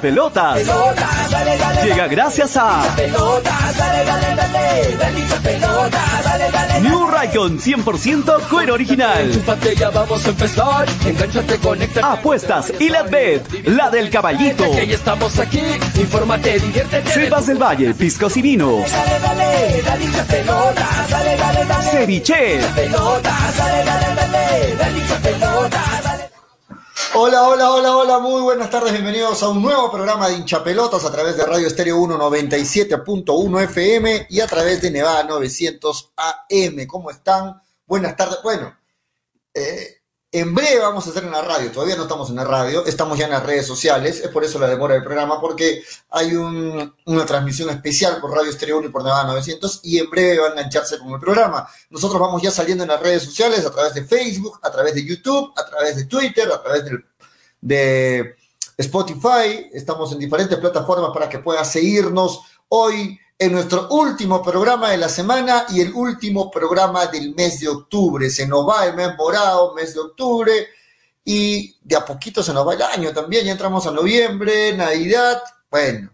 pelotas. Llega gracias a New Raycon 100% cuero original. Apuestas y la bet, la del caballito. Del Valle, piscos y vinos. Dale, Hola, hola, hola, hola, muy buenas tardes, bienvenidos a un nuevo programa de hinchapelotas a través de Radio Estéreo 197.1 FM y a través de Nevada 900 AM. ¿Cómo están? Buenas tardes. Bueno, eh, en breve vamos a hacer en la radio, todavía no estamos en la radio, estamos ya en las redes sociales, es por eso la demora del programa, porque hay un- una transmisión especial por Radio Estéreo 1 y por Nevada 900 y en breve va a engancharse con el programa. Nosotros vamos ya saliendo en las redes sociales, a través de Facebook, a través de YouTube, a través de Twitter, a través de Spotify, estamos en diferentes plataformas para que puedas seguirnos hoy en nuestro último programa de la semana y el último programa del mes de octubre. Se nos va el mes morado, mes de octubre, y de a poquito se nos va el año también. Ya entramos a noviembre, Navidad. Bueno,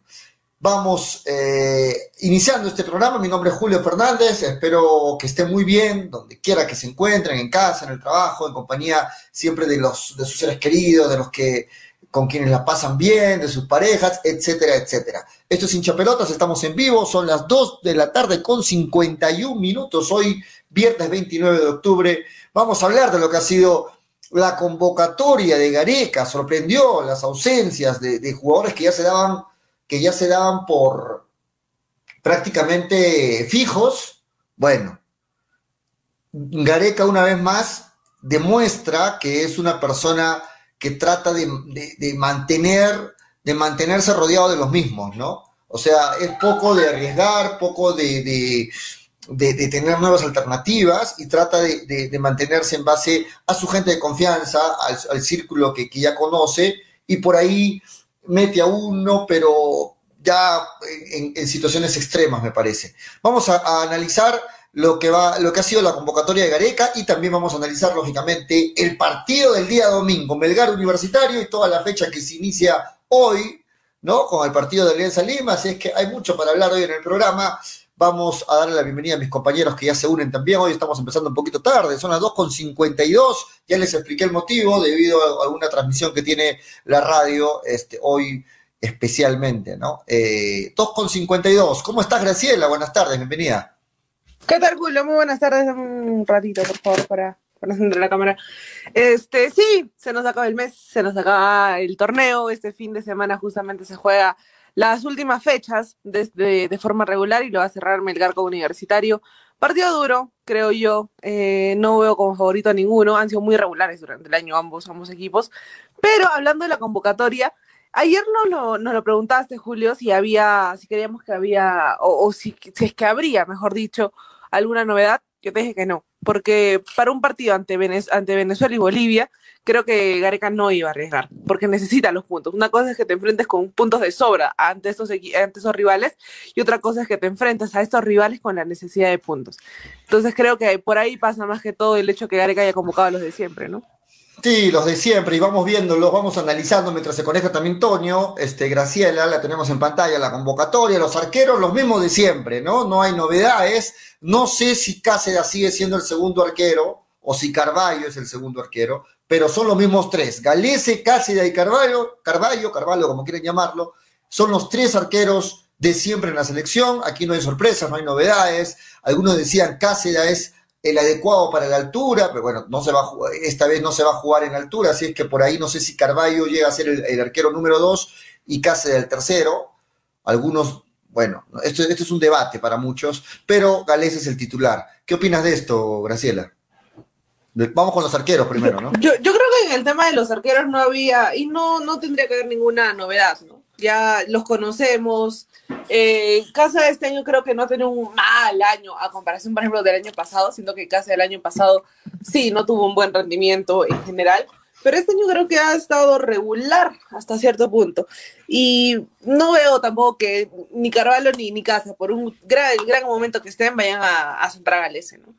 vamos eh, iniciando este programa. Mi nombre es Julio Fernández. Espero que estén muy bien, donde quiera que se encuentren, en casa, en el trabajo, en compañía siempre de, los, de sus seres queridos, de los que con quienes la pasan bien, de sus parejas, etcétera, etcétera. Esto es hinchapelotas, estamos en vivo, son las 2 de la tarde con 51 minutos, hoy viernes 29 de octubre. Vamos a hablar de lo que ha sido la convocatoria de Gareca, sorprendió las ausencias de, de jugadores que ya se daban, que ya se daban por prácticamente fijos. Bueno, Gareca una vez más demuestra que es una persona que trata de, de- mantener, de mantenerse rodeado de los mismos, ¿no? O sea, es poco de arriesgar, poco de, de- tener nuevas alternativas y trata de, mantenerse en base a su gente de confianza, al, al círculo que, que ya conoce, y por ahí mete a uno, pero ya en, situaciones extremas, me parece. Vamos a analizar lo que, va, lo que ha sido la convocatoria de Gareca y también vamos a analizar, lógicamente, el partido del día domingo, Melgar Universitario y toda la fecha que se inicia hoy, ¿no? Con el partido de Alianza Lima, así es que hay mucho para hablar hoy en el programa. Vamos a darle la bienvenida a mis compañeros que ya se unen también. Hoy estamos empezando un poquito tarde, son las 2.52. Ya les expliqué el motivo debido a alguna transmisión que tiene la radio este, hoy especialmente, ¿no? Eh, 2.52. ¿Cómo estás, Graciela? Buenas tardes, bienvenida. ¿Qué tal, Julio? Muy buenas tardes. Un ratito, por favor, para, encender la cámara. Este, sí, se nos acaba el mes, se nos acaba el torneo. Este fin de semana justamente se juega las últimas fechas desde de forma regular y lo va a cerrar Melgar con Universitario. Partido duro, creo yo. Eh, no veo como favorito a ninguno. Han sido muy regulares durante el año ambos, ambos equipos. Pero hablando de la convocatoria, ayer nos lo, nos lo preguntaste, Julio, si había, si queríamos que había, o, si es que habría, mejor dicho, alguna novedad. Yo te dije que no, porque para un partido ante, Venez- ante Venezuela y Bolivia, creo que Gareca no iba a arriesgar, porque necesita los puntos. Una cosa es que te enfrentes con puntos de sobra ante equi- ante esos rivales, y otra cosa es que te enfrentas a estos rivales con la necesidad de puntos. Entonces creo que por ahí pasa más que todo el hecho que Gareca haya convocado a los de siempre, ¿no? Sí, los de siempre, y vamos viéndolos, vamos analizando mientras se conecta también Toño, este, Graciela, la tenemos en pantalla, la convocatoria, los arqueros, los mismos de siempre, ¿no? No hay novedades. No sé si Cáceres sigue siendo el segundo arquero o si Carballo es el segundo arquero, pero son los mismos tres. Galese, Cáceres y Carballo, Carballo, Carvalho, como quieren llamarlo, son los tres arqueros de siempre en la selección. Aquí no hay sorpresas, no hay novedades. Algunos decían Cáceres es el adecuado para la altura, pero bueno, no se va esta vez no se va a jugar en altura, así es que por ahí no sé si Carballo llega a ser el, arquero número dos y Cáceres el tercero. Algunos, bueno, esto, esto es un debate para muchos, pero Galés es el titular. ¿Qué opinas de esto, Graciela? Vamos con los arqueros primero, ¿no? Yo, yo creo que en el tema de los arqueros no había, y no, no tendría que haber ninguna novedad, ¿no? Ya los conocemos. Eh, Casa este año creo que no ha tenido un mal año a comparación, por ejemplo, del año pasado, siendo que Casa del año pasado sí no tuvo un buen rendimiento en general, pero este año creo que ha estado regular hasta cierto punto. Y no veo tampoco que ni Carvalho ni, ni Casa, por un gran, gran momento que estén, vayan a, a centrar a Galese, ¿no?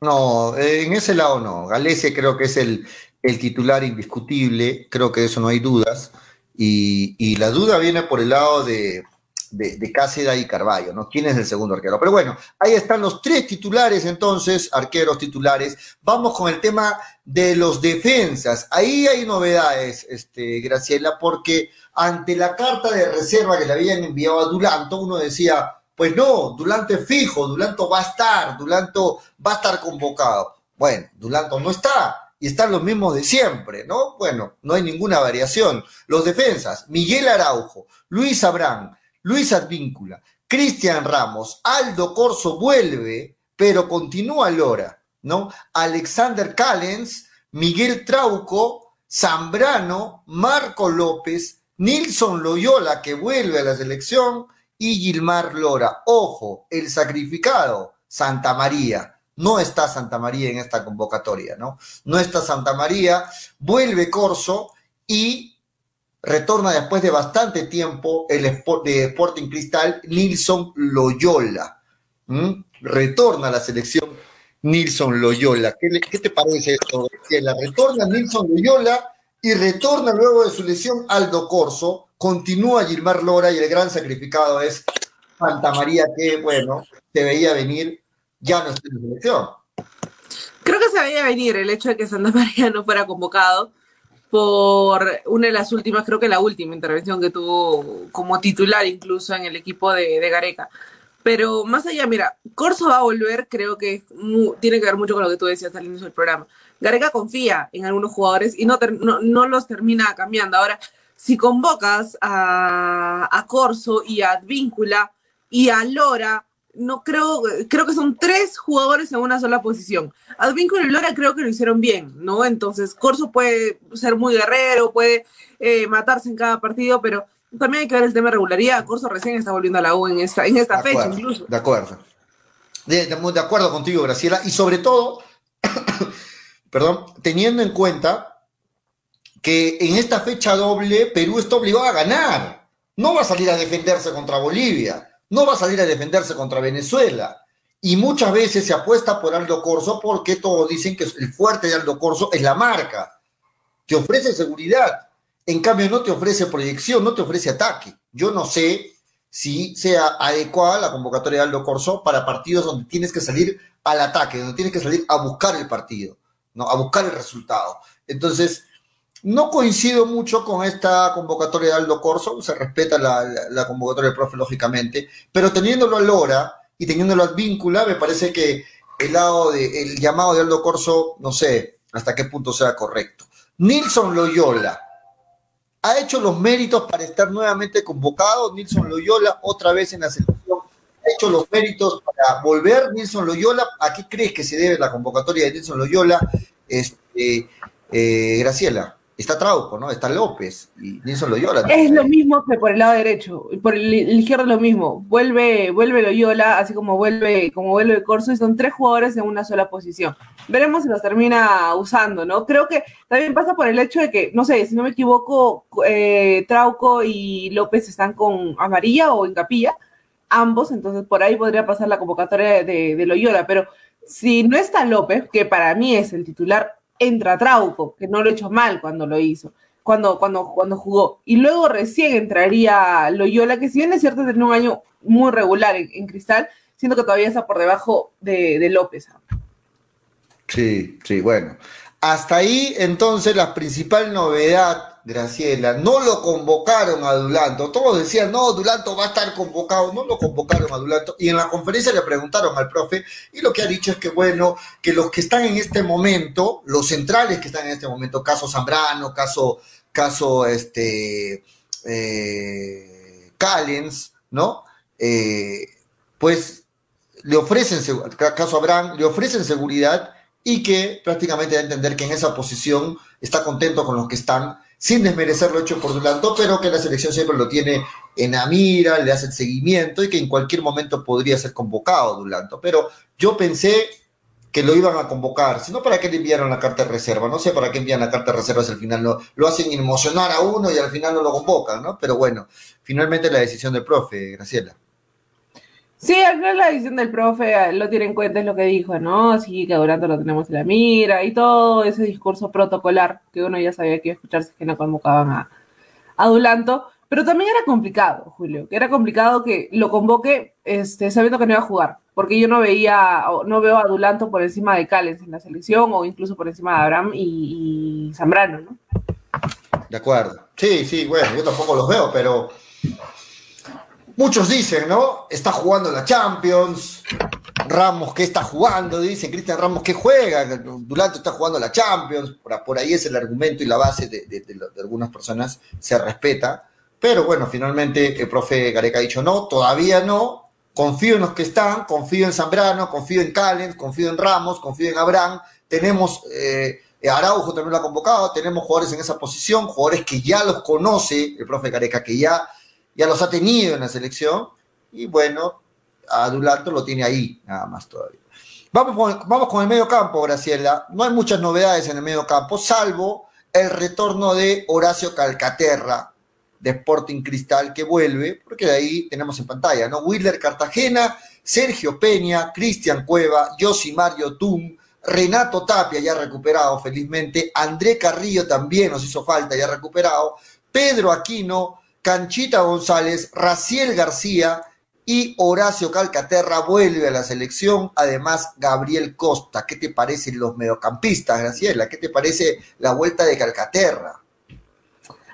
No, eh, en ese lado no. Galese creo que es el, el titular indiscutible, creo que de eso no hay dudas. Y, la duda viene por el lado de, de, Cáceda y Carballo, ¿no? ¿Quién es el segundo arquero? Pero bueno, ahí están los tres titulares entonces, arqueros titulares. Vamos con el tema de los defensas. Ahí hay novedades, este, Graciela, porque ante la carta de reserva que le habían enviado a Dulanto, uno decía, pues no, Dulanto es fijo, Dulanto va a estar, Dulanto va a estar convocado. Bueno, Dulanto no está y están los mismos de siempre, ¿no? Bueno, no hay ninguna variación. Los defensas, Miguel Araujo, Luis Abrán, Luis Advíncula, Cristian Ramos, Aldo Corso vuelve, pero continúa Lora, ¿no? Alexander Callens, Miguel Trauco, Zambrano, Marco López, Nilson Loyola, que vuelve a la selección, y Gilmar Lora. Ojo, el sacrificado, Santa María. No está Santa María en esta convocatoria, ¿no? No está Santa María, vuelve Corso y retorna después de bastante tiempo el de Sporting Cristal, Nilson Loyola. Retorna a la selección Nilson Loyola. ¿Qué, te parece esto? Que la retorna Nilson Loyola y retorna luego de su lesión Aldo Corso continúa Gilmar Lora y el gran sacrificado es Santa María, que bueno, se veía venir, ya no está en la selección. Creo que se veía venir el hecho de que Santa María no fuera convocado por una de las últimas, creo que la última intervención que tuvo como titular incluso en el equipo de, Gareca. Pero más allá, mira, Corso va a volver, creo que tiene que ver mucho con lo que tú decías al inicio del programa. Gareca confía en algunos jugadores y no, los termina cambiando. Ahora, si convocas a, a Corso y a Advíncula y a Lora, no creo, creo que son tres jugadores en una sola posición. Advíncula y Lora creo que lo hicieron bien, ¿no? Entonces, Corso puede ser muy guerrero, puede eh, matarse en cada partido, pero también hay que ver el tema de regularidad. Corso recién está volviendo a la U en esta, en esta fecha, incluso. De acuerdo. De, de acuerdo contigo, Graciela. Y sobre todo, perdón, teniendo en cuenta que en esta fecha doble Perú está obligado a ganar. No va a salir a defenderse contra Bolivia, no va a salir a defenderse contra Venezuela. Y muchas veces se apuesta por Aldo Corso porque todos dicen que el fuerte de Aldo Corso es la marca. Te ofrece seguridad. En cambio, no te ofrece proyección, no te ofrece ataque. Yo no sé si sea adecuada la convocatoria de Aldo Corso para partidos donde tienes que salir al ataque, donde tienes que salir a buscar el partido, ¿no? a buscar el resultado. Entonces, no coincido mucho con esta convocatoria de Aldo Corso, se respeta la, convocatoria del profe, lógicamente, pero teniéndolo a Lora y teniéndolo al víncula, me parece que el, lado de, el llamado de Aldo Corso, no sé hasta qué punto sea correcto. Nilson Loyola ha hecho los méritos para estar nuevamente convocado. Nilson Loyola, otra vez en la selección, ha hecho los méritos para volver. Nilson Loyola, ¿a qué crees que se debe la convocatoria de Nilson Loyola? Este, eh, Graciela está Trauco, ¿no? Está López y Nilson Loyola. Es lo mismo que por el lado derecho, por el, izquierdo lo mismo. Vuelve, vuelve Loyola, así como vuelve, como vuelve Corso, y son tres jugadores en una sola posición. Veremos si los termina usando, ¿no? Creo que también pasa por el hecho de que, no sé, si no me equivoco, eh, Trauco y López están con amarilla o en capilla, ambos, entonces por ahí podría pasar la convocatoria de, de Loyola, pero si no está López, que para mí es el titular entra Trauco, que no lo he hecho mal cuando lo hizo, cuando, cuando, cuando jugó. Y luego recién entraría Loyola, que si bien es cierto, tiene un año muy regular en, Cristal, siento que todavía está por debajo de, de López. Sí, sí, bueno. Hasta ahí, entonces, la principal novedad Graciela, no lo convocaron a Dulanto. Todos decían, no, Dulanto va a estar convocado. No lo convocaron a Dulanto. Y en la conferencia le preguntaron al profe y lo que ha dicho es que, bueno, que los que están en este momento, los centrales que están en este momento, caso Zambrano, caso, caso, este, eh, Callens, ¿no? Eh, pues le ofrecen, caso Abraham, le ofrecen seguridad y que prácticamente da a entender que en esa posición está contento con los que están sin desmerecer lo hecho por Dulanto, pero que la selección siempre lo tiene en la mira, le hace el seguimiento y que en cualquier momento podría ser convocado Dulanto. Pero yo pensé que lo iban a convocar, si no, ¿para qué le enviaron la carta de reserva? No sé para qué envían la carta de reserva si al final lo, lo hacen emocionar a uno y al final no lo convocan, ¿no? Pero bueno, finalmente la decisión del profe, Graciela. Sí, final la decisión del profe eh, lo tiene en cuenta, es lo que dijo, ¿no? Sí, que Duranto lo tenemos en la mira y todo ese discurso protocolar que uno ya sabía que iba a escucharse que no convocaban a, Adulanto, pero también era complicado, Julio, que era complicado que lo convoque este, sabiendo que no iba a jugar, porque yo no veía, no veo a Adulanto por encima de Cales en la selección o incluso por encima de Abraham y, y Zambrano, ¿no? De acuerdo. Sí, sí, bueno, yo tampoco los veo, pero muchos dicen, ¿no? Está jugando la Champions, Ramos, ¿qué está jugando? Dicen, Cristian Ramos, ¿qué juega? Dulanto está jugando la Champions, por, ahí es el argumento y la base de, algunas personas, se respeta. Pero bueno, finalmente el profe Gareca ha dicho no, todavía no, confío en los que están, confío en Zambrano, confío en Calen, confío en Ramos, confío en Abraham, tenemos... Eh, Araujo también lo ha convocado, tenemos jugadores en esa posición, jugadores que ya los conoce el profe Gareca, que ya, ya los ha tenido en la selección, y bueno, a lo tiene ahí, nada más todavía. Vamos con, vamos con el medio campo, Graciela. No hay muchas novedades en el medio campo, salvo el retorno de Horacio Calcaterra, de Sporting Cristal, que vuelve, porque de ahí tenemos en pantalla, ¿no? Willer Cartagena, Sergio Peña, Cristian Cueva, Mario Tum, Renato Tapia ya recuperado, felizmente, André Carrillo también nos hizo falta, ya recuperado, Pedro Aquino, Canchita González, Raciel García, y Horacio Calcaterra vuelve a la selección, además Gabriel Costa. ¿Qué te parecen los mediocampistas, Graciela? ¿Qué te parece la vuelta de Calcaterra?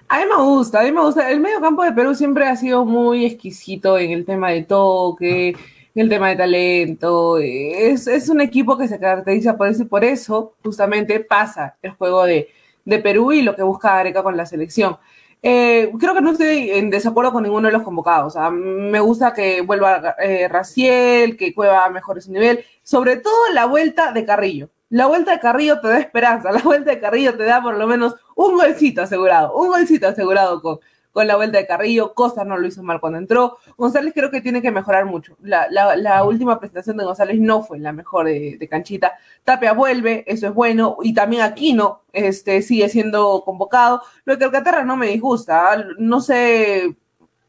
A mí me gusta, a mí me gusta. El mediocampo de Perú siempre ha sido muy exquisito en el tema de toque, en el tema de talento. Es, un equipo que se caracteriza por eso y por eso justamente pasa el juego de, de Perú y lo que busca Areca con la selección. Eh, creo que no estoy en desacuerdo con ninguno de los convocados. me gusta que vuelva eh, Raciel, que Cueva mejore su nivel, sobre todo la vuelta de Carrillo. La vuelta de Carrillo te da esperanza, la vuelta de Carrillo te da por lo menos un golcito asegurado, un golcito asegurado con, con la vuelta de Carrillo, Costa no lo hizo mal cuando entró, González creo que tiene que mejorar mucho, la, última presentación de González no fue la mejor de, canchita, Tapia vuelve, eso es bueno, y también Aquino este, sigue siendo convocado, lo que Alcaterra no me disgusta, ¿ah? no sé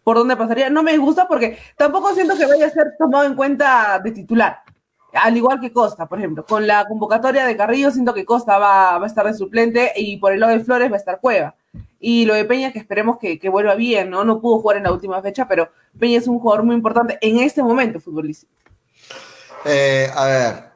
por dónde pasaría, no me disgusta porque tampoco siento que vaya a ser tomado en cuenta de titular, al igual que Costa, por ejemplo. Con la convocatoria de Carrillo, siento que Costa va, va, a estar de suplente y por el lado de Flores va a estar Cueva. Y lo de Peña, que esperemos que, vuelva bien, ¿no? No pudo jugar en la última fecha, pero Peña es un jugador muy importante en este momento futbolístico. Eh, a ver,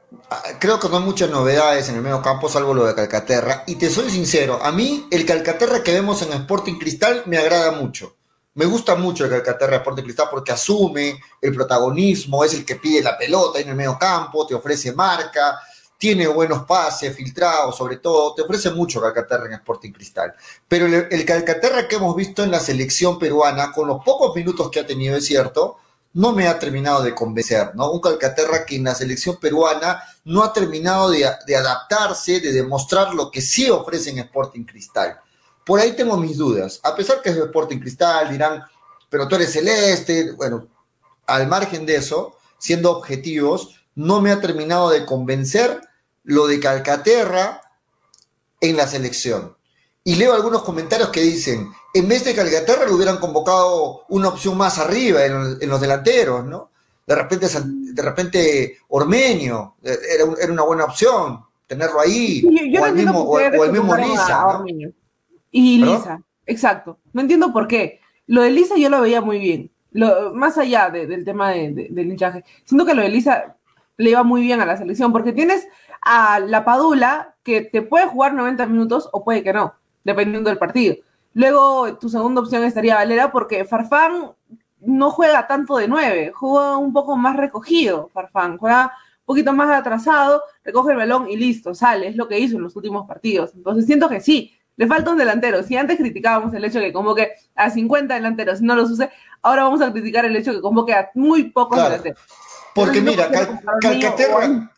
creo que no hay muchas novedades en el medio campo, salvo lo de Calcaterra. Y te soy sincero, a mí el Calcaterra que vemos en Sporting Cristal me agrada mucho. Me gusta mucho el Calcaterra Sporting Cristal porque asume el protagonismo, es el que pide la pelota en el medio campo, te ofrece marca, tiene buenos pases, filtrados, sobre todo, te ofrece mucho Calcaterra en Sporting Cristal. Pero el, Calcaterra que hemos visto en la selección peruana, con los pocos minutos que ha tenido, es cierto, no me ha terminado de convencer, ¿no? Un Calcaterra que en la selección peruana no ha terminado de, adaptarse, de demostrar lo que sí ofrece en Sporting Cristal. Por ahí tengo mis dudas. A pesar que es de Sporting Cristal, dirán, pero tú eres celeste. Bueno, al margen de eso, siendo objetivos, no me ha terminado de convencer lo de Calcaterra en la selección. Y leo algunos comentarios que dicen, en vez de Calcaterra le hubieran convocado una opción más arriba en, los delanteros, ¿no? De repente, de repente Ormeño eh, era, una buena opción tenerlo ahí, o, el mismo, o, el mismo Lisa. Y Lisa, exacto. No entiendo por qué. Lo de Lisa yo lo veía muy bien. Lo, más allá del tema del hinchaje. Siento que lo de Lisa le iba muy bien a la selección, porque tienes a la Padula que te puede jugar 90 minutos o puede que no, dependiendo del partido. Luego tu segunda opción estaría Valera porque Farfán no juega tanto de 9, juega un poco más recogido Farfán, juega un poquito más atrasado, recoge el balón y listo, sale, es lo que hizo en los últimos partidos. Entonces siento que sí, le falta un delantero. Si antes criticábamos el hecho de que convoque a 50 delanteros no los use, ahora vamos a criticar el hecho de que convoque a muy pocos delanteros. Porque mira, Calcaterra,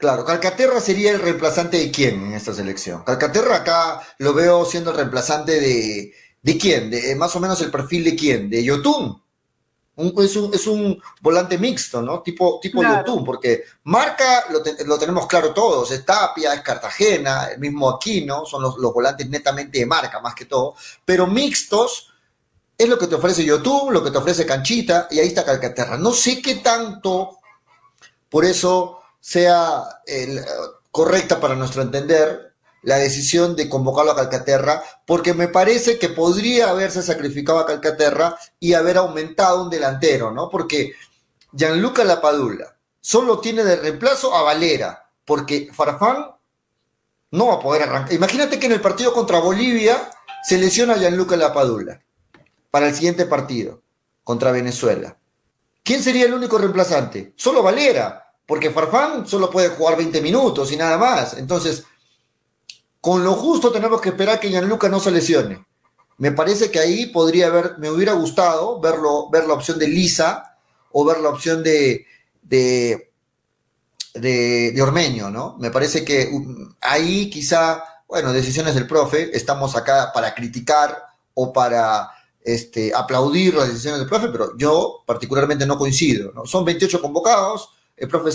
claro, Calcaterra sería el reemplazante de quién en esta selección. Calcaterra acá lo veo siendo el reemplazante de, ¿de quién? De más o menos el perfil de quién? De Yotun. es, un, volante mixto, ¿no? Tipo, tipo Yotun, porque marca lo, tenemos claro todos, es Tapia, es Cartagena, el mismo Aquino, son los, los volantes netamente de marca más que todo, pero mixtos es lo que te ofrece YouTube, lo que te ofrece Canchita, y ahí está Calcaterra. No sé qué tanto, por eso sea correcta para nuestro entender, la decisión de convocarlo a Calcaterra, porque me parece que podría haberse sacrificado a Calcaterra y haber aumentado un delantero, ¿no? Porque Gianluca Lapadula solo tiene de reemplazo a Valera, porque Farfán no va a poder arrancar. Imagínate que en el partido contra Bolivia se lesiona a Gianluca Lapadula para el siguiente partido contra Venezuela. ¿Quién sería el único reemplazante? Solo Valera, porque Farfán solo puede jugar 20 minutos y nada más. Entonces, con lo justo tenemos que esperar que Gianluca no se lesione. Me parece que ahí podría haber, me hubiera gustado verlo, ver la opción de Lisa o ver la opción de, de, de, Ormeño, ¿no? Me parece que um, ahí quizá, bueno, decisiones del profe, estamos acá para criticar o para este, aplaudir las decisiones del profe, pero yo particularmente no coincido, ¿no? Son 28 convocados, el profe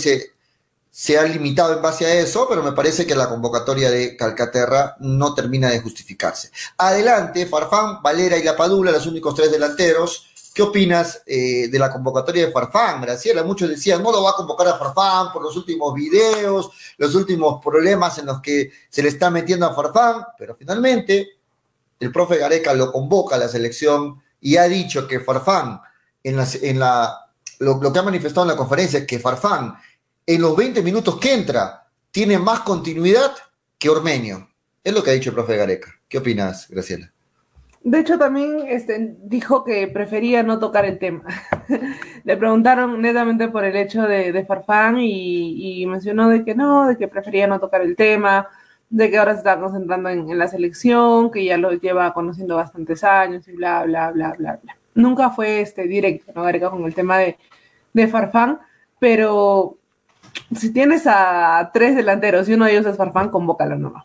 se, ha limitado en base a eso, pero me parece que la convocatoria de Calcaterra no termina de justificarse. Adelante, Farfán, Valera y La Padula, los únicos tres delanteros. ¿Qué opinas eh, de la convocatoria de Farfán, Graciela? Muchos decían, no lo va a convocar a Farfán por los últimos videos, los últimos problemas en los que se le está metiendo a Farfán, pero finalmente el profe Gareca lo convoca a la selección y ha dicho que Farfán, en la lo, que ha manifestado en la conferencia, es que Farfán en los 20 minutos que entra tiene más continuidad que Ormeño. Es lo que ha dicho el profe Gareca. ¿Qué opinas, Graciela? De hecho, también este, dijo que prefería no tocar el tema. Le preguntaron netamente por el hecho de, Farfán y, mencionó de que no, de que prefería no tocar el tema, de que ahora se está concentrando en, la selección, que ya lo lleva conociendo bastantes años y bla, bla, bla, bla, bla. Nunca fue este, directo, ¿no, Gareca, con el tema de, de Farfán, pero si tienes a tres delanteros y uno de ellos es Farfán, convócalo nomás.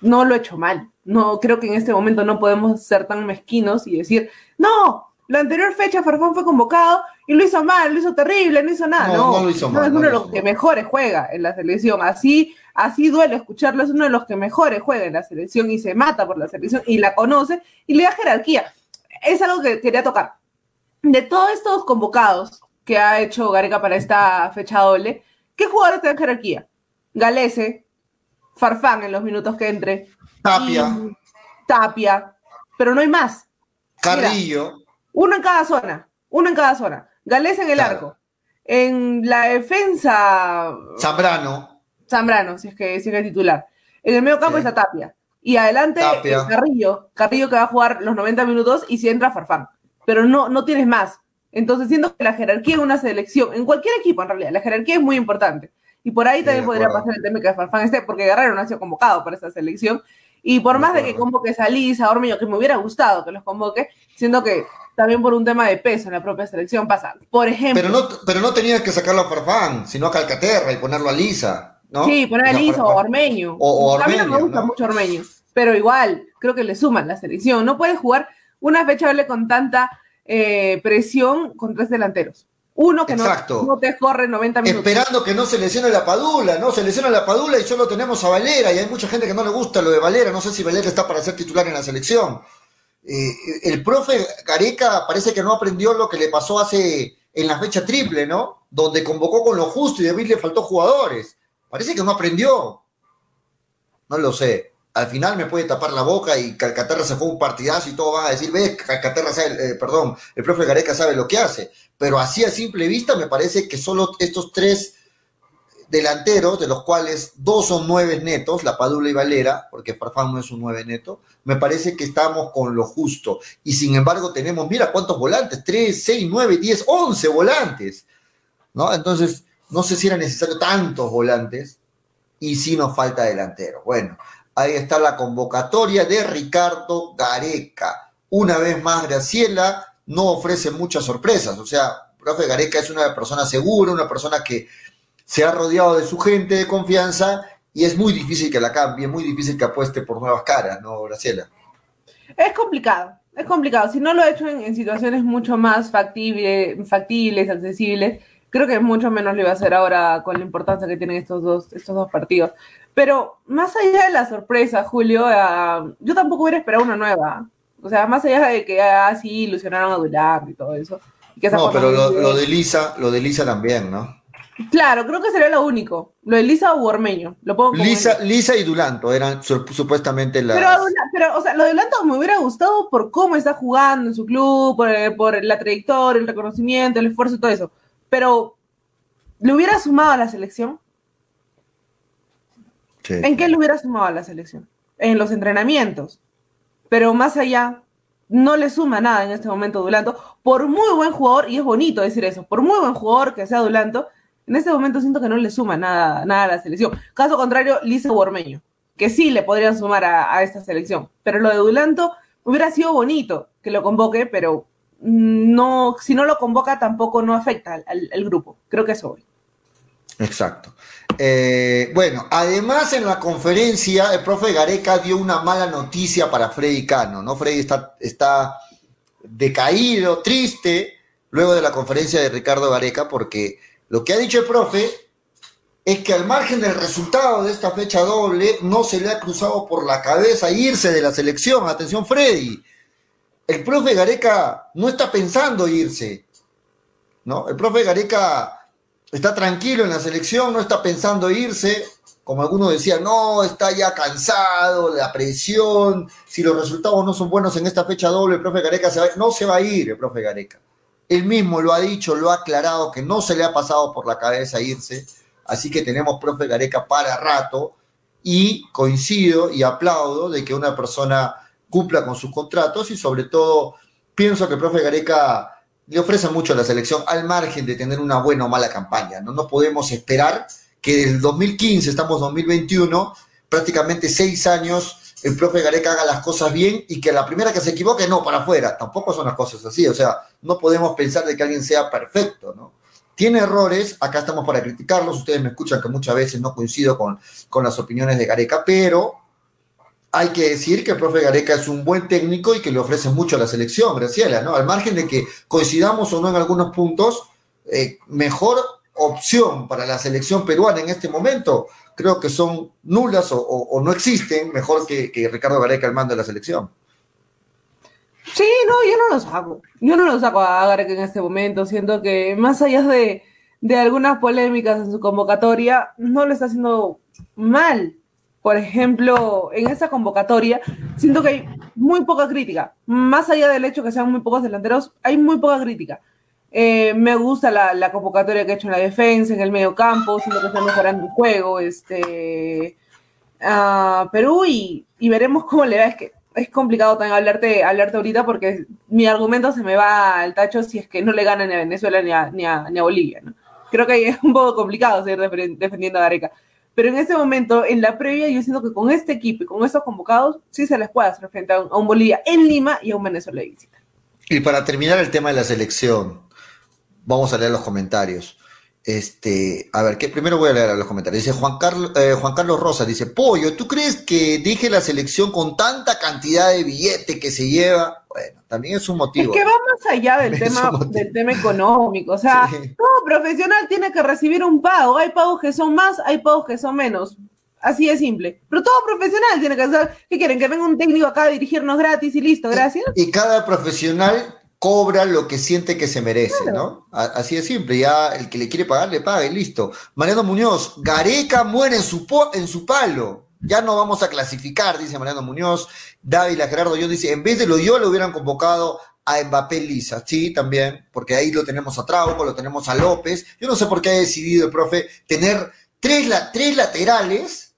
No lo he hecho mal. No, creo que en este momento no podemos ser tan mezquinos y decir, no, la anterior fecha Farfán fue convocado y lo hizo mal, lo hizo terrible, no hizo nada. No, no, lo hizo mal. es uno de los que mejores juega en la selección. Así, así duele escucharlo, es uno de los que mejores juega en la selección y se mata por la selección y la conoce y le da jerarquía. Es algo que quería tocar. De todos estos convocados que ha hecho Gareca para esta fecha doble, ¿Qué jugadores tienen jerarquía? Galese, Farfán en los minutos que entre. Tapia. Tapia. Pero no hay más. Carrillo. uno en cada zona. Uno en cada zona. Galese en el arco. En la defensa. Zambrano. Zambrano, si es que, si es, titular. En el medio campo está Tapia. Y adelante eh, Carrillo. Carrillo que va a jugar los 90 minutos y si entra Farfán. Pero no, no tienes más. Entonces siento que la jerarquía en una selección, en cualquier equipo en realidad, la jerarquía es muy importante. Y por ahí también podría pasar el tema que Farfán esté, porque Guerrero no ha sido convocado para esa selección. Y por más de que convoque a Lisa, a Ormeño, que me hubiera gustado que los convoque, siento que también por un tema de peso en la propia selección pasa. Por ejemplo. Pero no, pero no tenías que sacarlo a Farfán, sino a Calcaterra y ponerlo a Lisa. ¿No? Sí, poner a Lisa o Ormeño. O, a mí no me gusta mucho Ormeño, pero igual, creo que le suman la selección. No puedes jugar una fecha doble con tanta eh, presión con tres delanteros. Uno que no, no, te corre 90 minutos. Esperando que no se lesione la Padula, ¿no? Se lesiona la Padula y solo tenemos a Valera y hay mucha gente que no le gusta lo de Valera. No sé si Valera está para ser titular en la selección. Eh, el profe Gareca parece que no aprendió lo que le pasó hace en la fecha triple, ¿no? Donde convocó con lo justo y mí le faltó jugadores. Parece que no aprendió. No lo sé al final me puede tapar la boca y Calcaterra se fue un partidazo y todo van a decir, ves, Calcaterra sabe, eh, perdón, el profe Gareca sabe lo que hace. Pero así a simple vista me parece que solo estos tres delanteros, de los cuales dos son nueve netos, la Padula y Valera, porque Farfán no es un nueve neto, me parece que estamos con lo justo. Y sin embargo tenemos, mira cuántos volantes, tres, seis, nueve, diez, once volantes. ¿No? Entonces, no sé si era necesario tantos volantes y si nos falta delantero. Bueno, Ahí está la convocatoria de Ricardo Gareca. Una vez más, Graciela no ofrece muchas sorpresas. O sea, profe Gareca es una persona segura, una persona que se ha rodeado de su gente de confianza y es muy difícil que la cambie, muy difícil que apueste por nuevas caras, ¿no, Graciela? Es complicado, es complicado. Si no lo ha hecho en, situaciones mucho más factibles, factibles, accesibles, creo que mucho menos lo iba a hacer ahora con la importancia que tienen estos dos, estos dos partidos. Pero más allá de la sorpresa, Julio, uh, yo tampoco hubiera esperado una nueva. O sea, más allá de que así ah, ilusionaron a Dular y todo eso. no, pero lo, de Lisa, lo de Lisa también, ¿no? Claro, creo que sería lo único. Lo de Lisa o Ormeño. Lo Lisa, Lisa y Dulanto eran su- supuestamente las. Pero, pero, o sea, lo de Blanco me hubiera gustado por cómo está jugando en su club, por, por la trayectoria, el reconocimiento, el esfuerzo y todo eso. Pero, ¿le hubiera sumado a la selección? Sí. ¿En qué le hubiera sumado a la selección? En los entrenamientos. Pero más allá, no le suma nada en este momento Dulanto. Por muy buen jugador, y es bonito decir eso, por muy buen jugador que sea Dulanto, en este momento siento que no le suma nada, nada a la selección. Caso contrario, Lisa Bormeño, que sí le podrían sumar a, a esta selección. Pero lo de Dulanto hubiera sido bonito que lo convoque, pero no, si no lo convoca tampoco no afecta al, grupo. Creo que eso voy. Exacto. Eh, bueno, además en la conferencia el profe Gareca dio una mala noticia para Freddy Cano, ¿no? Freddy está, está decaído, triste, luego de la conferencia de Ricardo Gareca, porque lo que ha dicho el profe es que al margen del resultado de esta fecha doble, no se le ha cruzado por la cabeza irse de la selección. Atención, Freddy. El profe Gareca no está pensando irse, ¿no? El profe Gareca está tranquilo en la selección, no está pensando irse. Como algunos decían, no, está ya cansado, la presión, si los resultados no son buenos en esta fecha doble, el profe Gareca se va, no se va a ir, el profe Gareca. Él mismo lo ha dicho, lo ha aclarado, que no se le ha pasado por la cabeza irse, así que tenemos profe Gareca para rato y coincido y aplaudo de que una persona cumpla con sus contratos y sobre todo pienso que el profe Gareca le ofrece mucho a la selección al margen de tener una buena o mala campaña. No, no podemos esperar que desde el 2015, estamos en 2021, prácticamente seis años, el profe Gareca haga las cosas bien y que la primera que se equivoque, no, para afuera. Tampoco son las cosas así. O sea, no podemos pensar de que alguien sea perfecto, ¿no? Tiene errores, acá estamos para criticarlos. Ustedes me escuchan que muchas veces no coincido con, con las opiniones de Gareca, pero hay que decir que el profe Gareca es un buen técnico y que le ofrece mucho a la selección, Graciela, ¿no? Al margen de que coincidamos o no en algunos puntos, eh, mejor opción para la selección peruana en este momento, creo que son nulas o, no existen, mejor que, que Ricardo Gareca al mando de la selección. Sí, no, yo no lo saco. Yo no lo saco a Gareca en este momento. Siento que más allá de, de algunas polémicas en su convocatoria, no lo está haciendo mal. Por ejemplo, en esa convocatoria, siento que hay muy poca crítica. Más allá del hecho que sean muy pocos delanteros, hay muy poca crítica. Eh, me gusta la, la convocatoria que ha hecho en la defensa, en el medio campo, siento que está mejorando el juego. Este, a Perú y, y veremos cómo le va. Es que es complicado también hablarte, hablarte ahorita porque mi argumento se me va al tacho si es que no le ganan ni a Venezuela ni a, ni a, ni a Bolivia. ¿no? Creo que es un poco complicado seguir defend- defendiendo a Gareca. Pero en este momento, en la previa, yo siento que con este equipo y con estos convocados, sí se les puede hacer frente a un, a un Bolivia en Lima y a un Venezuela de visita. Y para terminar el tema de la selección, vamos a leer los comentarios. Este, a ver, que primero voy a leer los comentarios. Dice Juan Carlos, eh, Juan Carlos Rosa, dice, Pollo, ¿tú crees que dije la selección con tanta cantidad de billete que se lleva? Bueno, también es un Es motivo. que va más allá del Es tema, del económico. O sea, Sí. todo profesional tiene que recibir un pago. Hay pagos que son más, hay pagos que son menos. Así de simple. Pero todo profesional tiene que hacer. ¿Qué quieren? Que venga un técnico acá a dirigirnos gratis y listo, gracias. Y cada profesional cobra lo que siente que se merece, ¿no? Así de simple, ya el que le quiere pagar, le paga y listo. Mariano Muñoz, Gareca muere en su, po- en su palo. Ya no vamos a clasificar, dice Mariano Muñoz. Dávila Gerardo yo dice, en vez de lo yo le hubieran convocado a Mbappé Lisa, sí, también, porque ahí lo tenemos a Trauco, lo tenemos a López. Yo no sé por qué ha decidido el profe tener tres, la- tres laterales,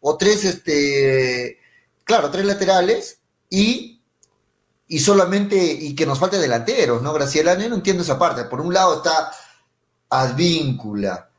o tres, este, claro, tres laterales, y y solamente, y que nos falte delanteros, ¿no, Graciela? Yo no entiendo esa parte. Por un lado está Advíncula,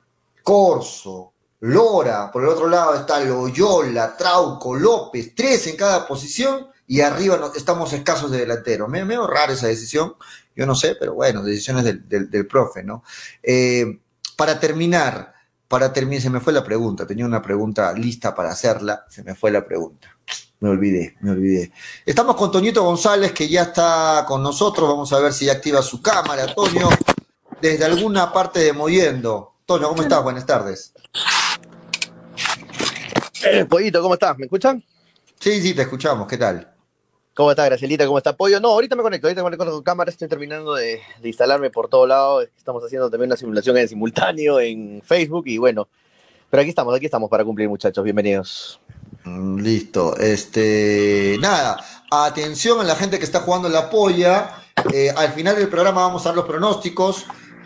Corso, Lora, por el otro lado está Loyola, Trauco, López, tres en cada posición, y arriba no- estamos escasos de delanteros. Me medio rara esa decisión, yo no sé, pero bueno, decisiones del, del- del profe, ¿no? Eh, para terminar, para terminar, se me fue la pregunta, tenía una pregunta lista para hacerla, se me fue la pregunta. Me olvidé, me olvidé. Estamos con Toñito González, que ya está con nosotros. Vamos a ver si ya activa su cámara. Toño, desde alguna parte de Moviendo. Toño, ¿cómo estás? Buenas tardes. Eh, Pollito, ¿cómo estás? ¿Me escuchan? Sí, sí, te escuchamos. ¿Qué tal? ¿Cómo está, Gracielita? ¿Cómo está, Pollo? No, ahorita me conecto, ahorita me conecto con cámara, estoy terminando de, de instalarme por todo lado. Estamos haciendo también una simulación en simultáneo en Facebook y bueno, pero aquí estamos, aquí estamos para cumplir, muchachos. Bienvenidos. Mm, listo. Este, nada, atención a la gente que está jugando la polla. Eh, al final del programa vamos a dar los pronósticos.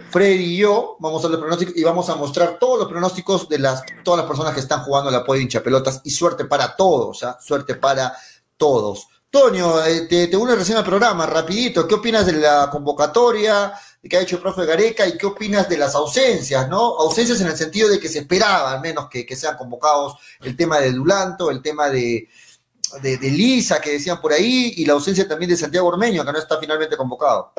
Freddy y yo vamos a dar los pronósticos y vamos a mostrar todos los pronósticos de las, todas las personas que están jugando la polla hincha pelotas y suerte para todos, ¿ah? suerte para todos. Toño, eh, te, te recién al programa, rapidito, ¿qué opinas de la convocatoria que ha hecho el profe Gareca y qué opinas de las ausencias, ¿no? Ausencias en el sentido de que se esperaba al menos que, que sean convocados el tema de Dulanto, el tema de, de, Lisa que decían por ahí y la ausencia también de Santiago Ormeño que no está finalmente convocado.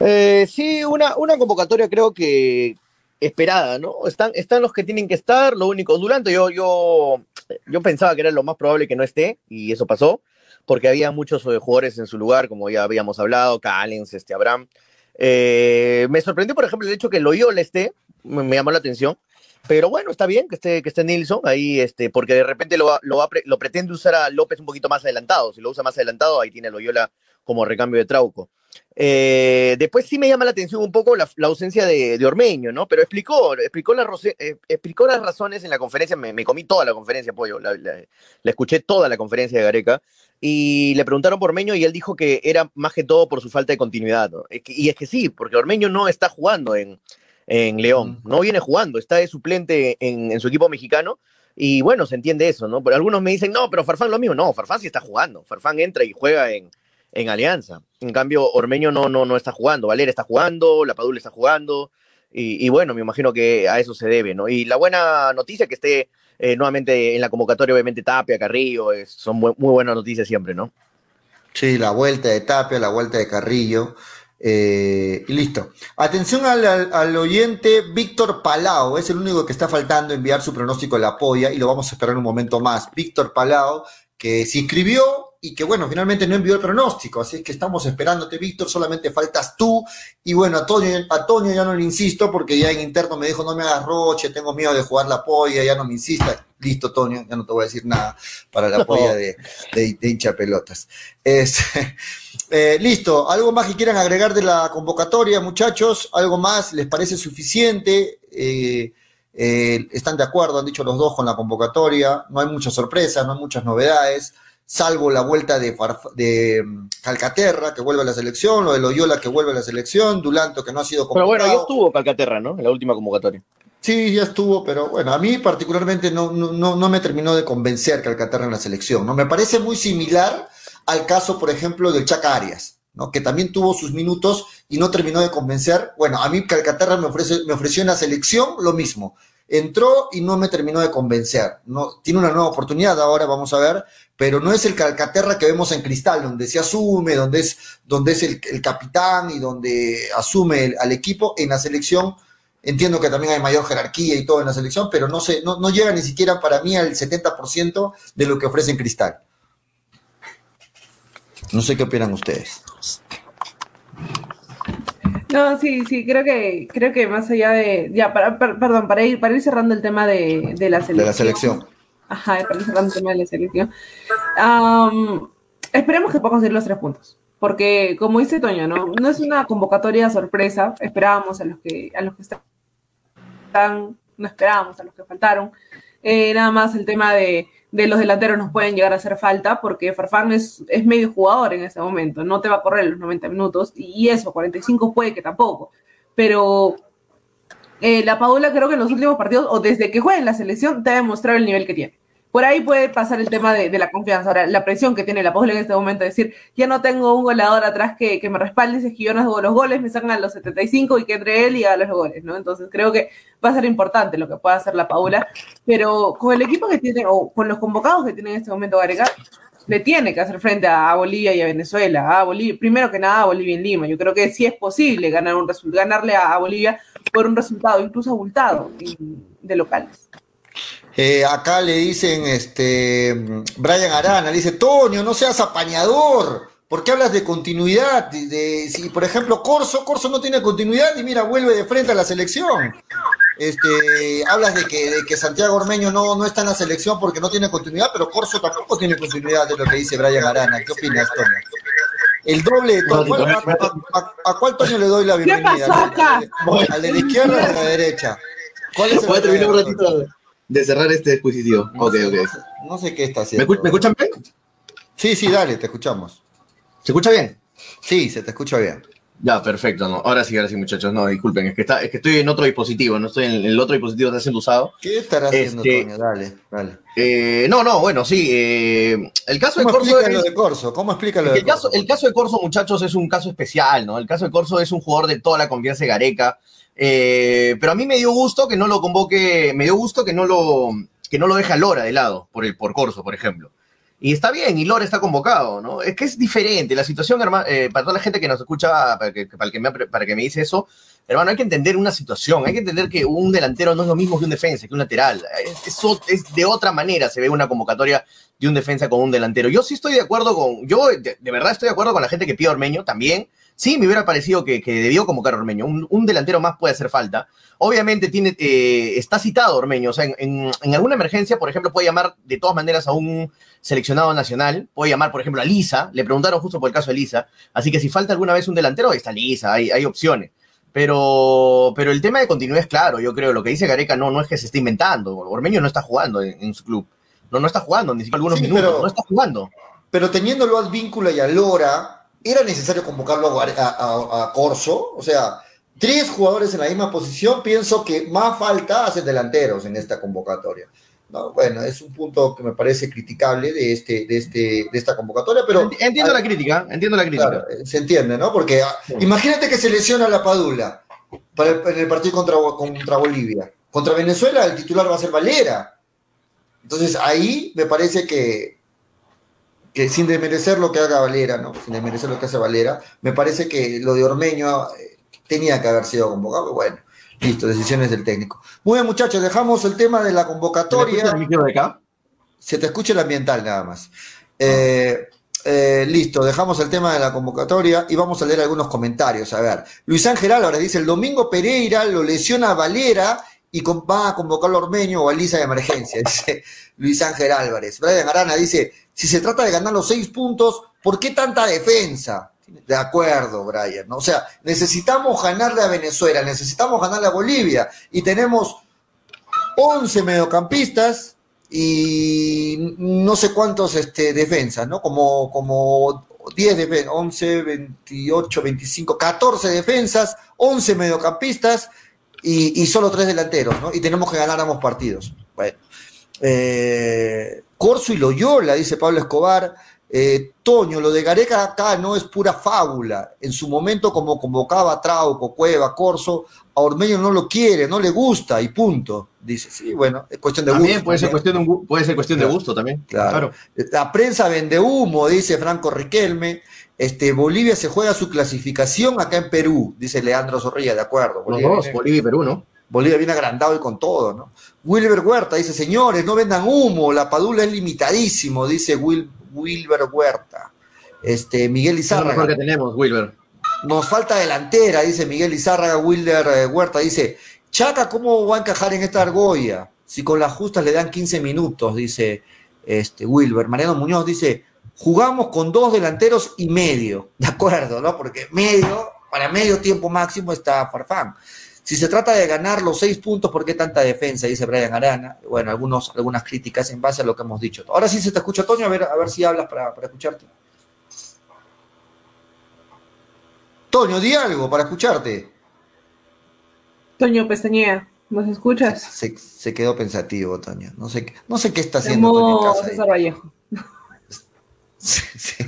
Eh, sí, una, una convocatoria creo que esperada, ¿no? Están, están los que tienen que estar, lo único, Dulanto yo, yo, yo pensaba que era lo más probable que no esté y eso pasó porque había muchos eh, jugadores en su lugar, como ya habíamos hablado, Callens, este, Abraham. Eh, me sorprendió, por ejemplo, el hecho que Loyola esté, me, me, llamó la atención. Pero bueno, está bien que esté, que esté Nilsson ahí, este, porque de repente lo, lo, lo, pretende usar a López un poquito más adelantado. Si lo usa más adelantado, ahí tiene Loyola como recambio de Trauco. Eh, después sí me llama la atención un poco la, la ausencia de, de, Ormeño, ¿no? Pero explicó, explicó, la, eh, explicó las razones en la conferencia, me, me comí toda la conferencia, pollo, la, la, la, escuché toda la conferencia de Gareca, y le preguntaron por Ormeño y él dijo que era más que todo por su falta de continuidad, ¿no? Es que, y es que sí, porque Ormeño no está jugando en, en León, no viene jugando, está de suplente en, en su equipo mexicano, y bueno, se entiende eso, ¿no? Pero algunos me dicen, no, pero Farfán lo mismo, no, Farfán sí está jugando, Farfán entra y juega en en Alianza. En cambio, Ormeño no, no, no está jugando, Valera está jugando, La Padula está jugando, y, bueno, me imagino que a eso se debe, ¿no? Y la buena noticia que esté eh, nuevamente en la convocatoria, obviamente Tapia, Carrillo, son muy, buenas noticias siempre, ¿no? Sí, la vuelta de Tapia, la vuelta de Carrillo. Eh, y listo. Atención al, al, oyente Víctor Palao, es el único que está faltando enviar su pronóstico de la polla y lo vamos a esperar un momento más. Víctor Palao, que se inscribió y que bueno, finalmente no envió el pronóstico, así es que estamos esperándote, Víctor, solamente faltas tú, y bueno, a Toño, a Toño ya no le insisto, porque ya en interno me dijo, no me hagas roche, tengo miedo de jugar la polla, ya no me insista, listo, Toño, ya no te voy a decir nada para la polla de, de, de hincha pelotas. Es, eh, listo, ¿algo más que quieran agregar de la convocatoria, muchachos? ¿Algo más les parece suficiente? Eh, eh, ¿Están de acuerdo? Han dicho los dos con la convocatoria, no hay muchas sorpresas, no hay muchas novedades salvo la vuelta de, Farf de mm, Calcaterra, que vuelve a la selección, lo de Loyola, que vuelve a la selección, Dulanto, que no ha sido convocado. Pero bueno, ya estuvo Calcaterra, ¿no? En la última convocatoria. Sí, ya estuvo, pero bueno, a mí particularmente no, no, no me terminó de convencer Calcaterra en la selección, ¿no? Me parece muy similar al caso, por ejemplo, del Chaca Arias, ¿no? Que también tuvo sus minutos y no terminó de convencer. Bueno, a mí Calcaterra me, ofrece, me ofreció en la selección lo mismo entró y no me terminó de convencer. No, tiene una nueva oportunidad ahora, vamos a ver, pero no es el Calcaterra que vemos en Cristal, donde se asume, donde es, donde es el, capitán y donde asume al equipo en la selección. Entiendo que también hay mayor jerarquía y todo en la selección, pero no, se, no, no llega ni siquiera para mí al 70% de lo que ofrece en Cristal. No sé qué opinan ustedes. No, sí, sí, creo que, creo que más allá de, ya, para, para, perdón, para ir, para ir cerrando el tema de, de la selección. De la selección. Ajá, para ir cerrando el tema de la selección. Um, esperemos que podamos ir los tres puntos. Porque, como dice Toño, ¿no? No es una convocatoria sorpresa. Esperábamos a los que, a los que están, no esperábamos a los que faltaron. Eh, nada más el tema de, de, los delanteros nos pueden llegar a hacer falta porque Farfán es, es, medio jugador en ese momento, no te va a correr los 90 minutos y eso, 45 puede que tampoco, pero eh, la Paula creo que en los últimos partidos o desde que juega en la selección te ha demostrado el nivel que tiene. Por ahí puede pasar el tema de, la confianza. Ahora, la presión que tiene la Paula en este momento es decir, ya no tengo un goleador atrás que, que me respalde, si es que yo no hago los goles, me sacan a los 75 y que entre él y haga los goles, ¿no? Entonces creo que va a ser importante lo que pueda hacer la Paula, pero con el equipo que tiene, o con los convocados que tiene en este momento Gareca, le tiene que hacer frente a Bolivia y a Venezuela. A Bolivia, primero que nada, a Bolivia en Lima. Yo creo que sí es posible ganar un ganarle a, a Bolivia por un resultado, incluso abultado, de locales. Eh, acá le dicen, este, Brian Arana, le dice, Toño, no seas apañador, ¿por qué hablas de continuidad? De, de, si, por ejemplo, Corso, Corso no tiene continuidad y mira, vuelve de frente a la selección. este, hablas de que, de que Santiago Ormeño no, no está en la selección porque no tiene continuidad, pero Corso tampoco tiene continuidad de lo que dice Brian Arana. ¿Qué opinas, Toño? El doble de Toño. a, a, a, cuál Toño le doy la bienvenida? ¿Qué pasó acá? ¿Al de la izquierda o al de la derecha? ¿Cuál es el Voy a terminar un ratito de cerrar este dispositivo. No ok, sé, ok. No sé, no sé qué está haciendo. ¿Me, escu- ¿Me escuchan bien? Sí, sí, dale, te escuchamos. ¿Se escucha bien? Sí, se te escucha bien. Ya, perfecto. No. Ahora sí, ahora sí, muchachos. No, disculpen, es que, está, es que estoy en otro dispositivo, no estoy en el otro dispositivo que está siendo usado. ¿Qué estará haciendo Este- Toño? Dale, dale. Eh, no, no, bueno, sí. eh, el caso de ¿Cómo Corso explica es- lo de Corso? ¿Cómo explica lo de el, caso, Corso? el caso de Corso, muchachos, es un caso especial, ¿no? El caso de Corso es un jugador de toda la confianza de Gareca. Eh, pero a mí me dio gusto que no lo convoque, me dio gusto que no lo, que no lo deje a Lora de lado, por, el, por Corso, por ejemplo. Y está bien, y Lora está convocado, ¿no? Es que es diferente. La situación, hermano, eh, para toda la gente que nos escucha, para que, para, que me, para que me dice eso, hermano, hay que entender una situación. Hay que entender que un delantero no es lo mismo que un defensa, que un lateral. Es, es de otra manera se ve una convocatoria de un defensa con un delantero. Yo sí estoy de acuerdo con, yo de, de verdad estoy de acuerdo con la gente que pide Ormeño también. Sí, me hubiera parecido que, que debió convocar a Ormeño. Un, un delantero más puede hacer falta. Obviamente tiene, eh, está citado Ormeño. O sea, en, en- en alguna emergencia, por ejemplo, puede llamar de todas maneras a un seleccionado nacional. Puede llamar, por ejemplo, a Lisa. Le preguntaron justo por el caso de Lisa. Así que si falta alguna vez un delantero, ahí está Lisa. Hay, hay opciones. Pero, pero el tema de continuidad es claro. Yo creo, lo que dice Gareca no, no es que se esté inventando. Ormeño no está jugando en, en su club. No, no está jugando, ni siquiera algunos Sí, minutos. pero- No está jugando. Pero teniéndolo a Víncula y a Lora, ¿era necesario convocarlo a, a- a- a Corso? O sea, tres jugadores en la misma posición, pienso que más falta hacen delanteros en esta convocatoria. ¿no? Bueno, es un punto que me parece criticable de, este, de, este, de esta convocatoria, pero... Enti- Entiendo la crítica, entiendo la crítica. Claro, eh, se entiende, ¿no? Porque ah, imagínate que se lesiona la Padula para el, en el partido contra, contra Bolivia. Contra Venezuela el titular va a ser Valera. Entonces ahí me parece que, que sin desmerecer lo que haga Valera, ¿no? Sin desmerecer lo que hace Valera, me parece que lo de Ormeño eh, tenía que haber sido convocado. Bueno, listo, decisiones del técnico. Muy bien, muchachos, dejamos el tema de la ¿Me escucha convocatoria el de acá? se te escucha el ambiental nada más. Eh, eh, listo, dejamos el tema de la convocatoria y vamos a leer algunos comentarios. A ver, Luis Ángel Álvarez dice, el domingo Pereira lo lesiona a Valera y con- va a convocarlo a Ormeño o a Lisa de emergencia, dice Luis Ángel Álvarez. Brian Arana dice, si se trata de ganar los seis puntos, ¿por qué tanta defensa? De acuerdo, Brian. ¿no? O sea, necesitamos ganarle a Venezuela, necesitamos ganarle a Bolivia y tenemos 11 mediocampistas y no sé cuántos este, defensas, ¿no? Como, como 10 defensas, 11, 28, 25, 14 defensas, 11 mediocampistas y, y solo 3 delanteros, ¿no? Y tenemos que ganar ambos partidos. Bueno. Eh, Corso y Loyola, dice Pablo Escobar. Eh, Toño, lo de Gareca acá no es pura fábula. En su momento, como convocaba a Trauco, Cueva, Corso, a Ormeño no lo quiere, no le gusta y punto. Dice, sí, bueno, es cuestión de gusto. También puede ser cuestión de, puede ser cuestión de gusto también. Claro. La prensa vende humo, dice Franco Riquelme. Este, Bolivia se juega su clasificación acá en Perú, dice Leandro Zorrilla, de acuerdo. Bolivia viene- Bolivia y Perú, ¿no? Bolivia viene agrandado y con todo, ¿no? Wilber Huerta dice, señores, no vendan humo, la padula es limitadísimo, dice Wil- Wilber Huerta. Este, Miguel mejor Izárraga, que tenemos, Wilber. nos falta delantera, dice Miguel Izárraga, Wilder eh, Huerta, dice, Chaca, ¿cómo va a encajar en esta argolla? Si con las justas le dan 15 minutos, dice este, Wilber. Mariano Muñoz dice, jugamos con dos delanteros y medio, de acuerdo, ¿no? Porque medio, para medio tiempo máximo está Farfán. Si se trata de ganar los seis puntos, ¿por qué tanta defensa? Dice Brian Arana. Bueno, algunos, algunas críticas en base a lo que hemos dicho. Ahora sí se te escucha, Toño, a ver, a ver si hablas para, para escucharte. Toño, di algo para escucharte. Toño Pestañea, ¿nos escuchas? Se, se quedó pensativo, Toño. No sé, qué- no sé qué está haciendo Toño en casa. César Vallejo. Sí,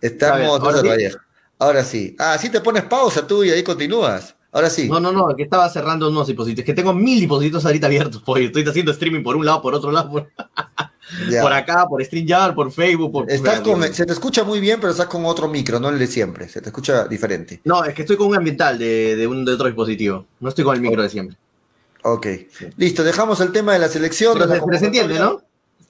Estamos ahora César sí. Vallejo. Ahora sí. Ah, sí te pones pausa tú y ahí continúas. Ahora sí. No, no, no, que estaba cerrando unos dispositivos. Que tengo mil dispositivos ahorita abiertos, porque estoy haciendo streaming por un lado, por otro lado, por, acá, por StreamYard, por Facebook, por... Estás con- se te escucha muy bien, pero estás con otro micro, no el de siempre. Se te escucha diferente. No, es que estoy con un ambiental de, de un de otro dispositivo. No estoy con el micro de siempre. Ok. Listo, dejamos el tema de la selección. Pero de la se, pero se entiende, ¿no?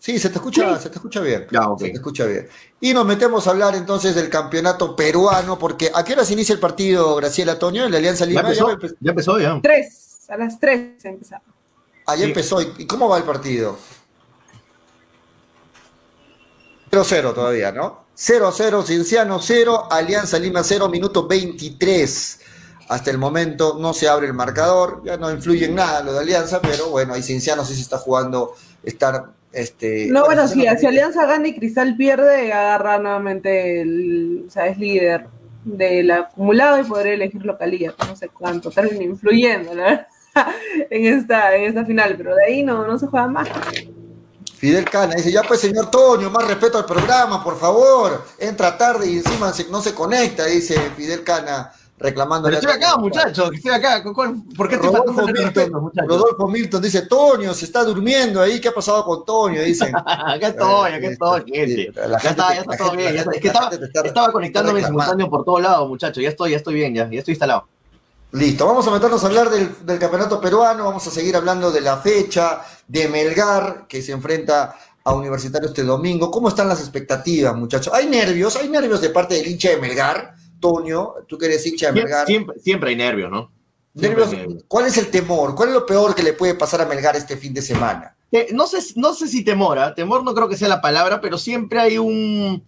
Sí, se te escucha, se te escucha bien. Ya, ok. Se te escucha bien. Y nos metemos a hablar entonces del campeonato peruano, porque ¿a qué hora se inicia el partido, Graciela Toño, en la Alianza Ya Lima? empezó, Ya empe- ya empezó, ya. Tres. a las 3 empezaba. Ahí empezó. ¿Y cómo va el partido? 0-0 todavía, ¿no? 0-0, Cienciano 0, Alianza Lima 0, minuto 23. Hasta el momento no se abre el marcador, ya no influye en nada lo de Alianza, pero bueno, ahí Cienciano sí se está jugando estar este, no, bueno, sí, si Alianza gana y Cristal pierde, agarra nuevamente el, o sea, es líder del acumulado y podría elegir localía, no sé cuánto, termina influyendo, ¿verdad? en esta, en esta final, pero de ahí no, no se juega más. Fidel Cana dice, ya pues señor Toño, más respeto al programa, por favor. Entra tarde y encima no se conecta, dice Fidel Cana reclamando. Pero estoy acá, muchachos, estoy acá. ¿Por qué te Rodolfo Milton, Rodolfo Milton dice, Toño, se está durmiendo ahí, ¿qué ha pasado con Toño? Dicen. acá estoy, acá estoy, gente. Ya está, ya está todo bien. Es que estaba, estaba conectándome simultáneo por todos lados, muchachos. Ya estoy, ya estoy bien, ya, ya estoy instalado. Listo, vamos a meternos a hablar del, del, campeonato peruano, vamos a seguir hablando de la fecha, de Melgar, que se enfrenta a Universitario este domingo. ¿Cómo están las expectativas, muchachos? ¿Hay nervios? ¿Hay nervios de parte del hincha de Melgar? Toño, tú que eres hincha de Melgar. Siempre, siempre hay nervios, ¿no? Nervios, ¿Cuál es el temor? ¿Cuál es lo peor que le puede pasar a Melgar este fin de semana? Eh, no, sé, no sé si temor, ¿eh? temor no creo que sea la palabra, pero siempre hay un...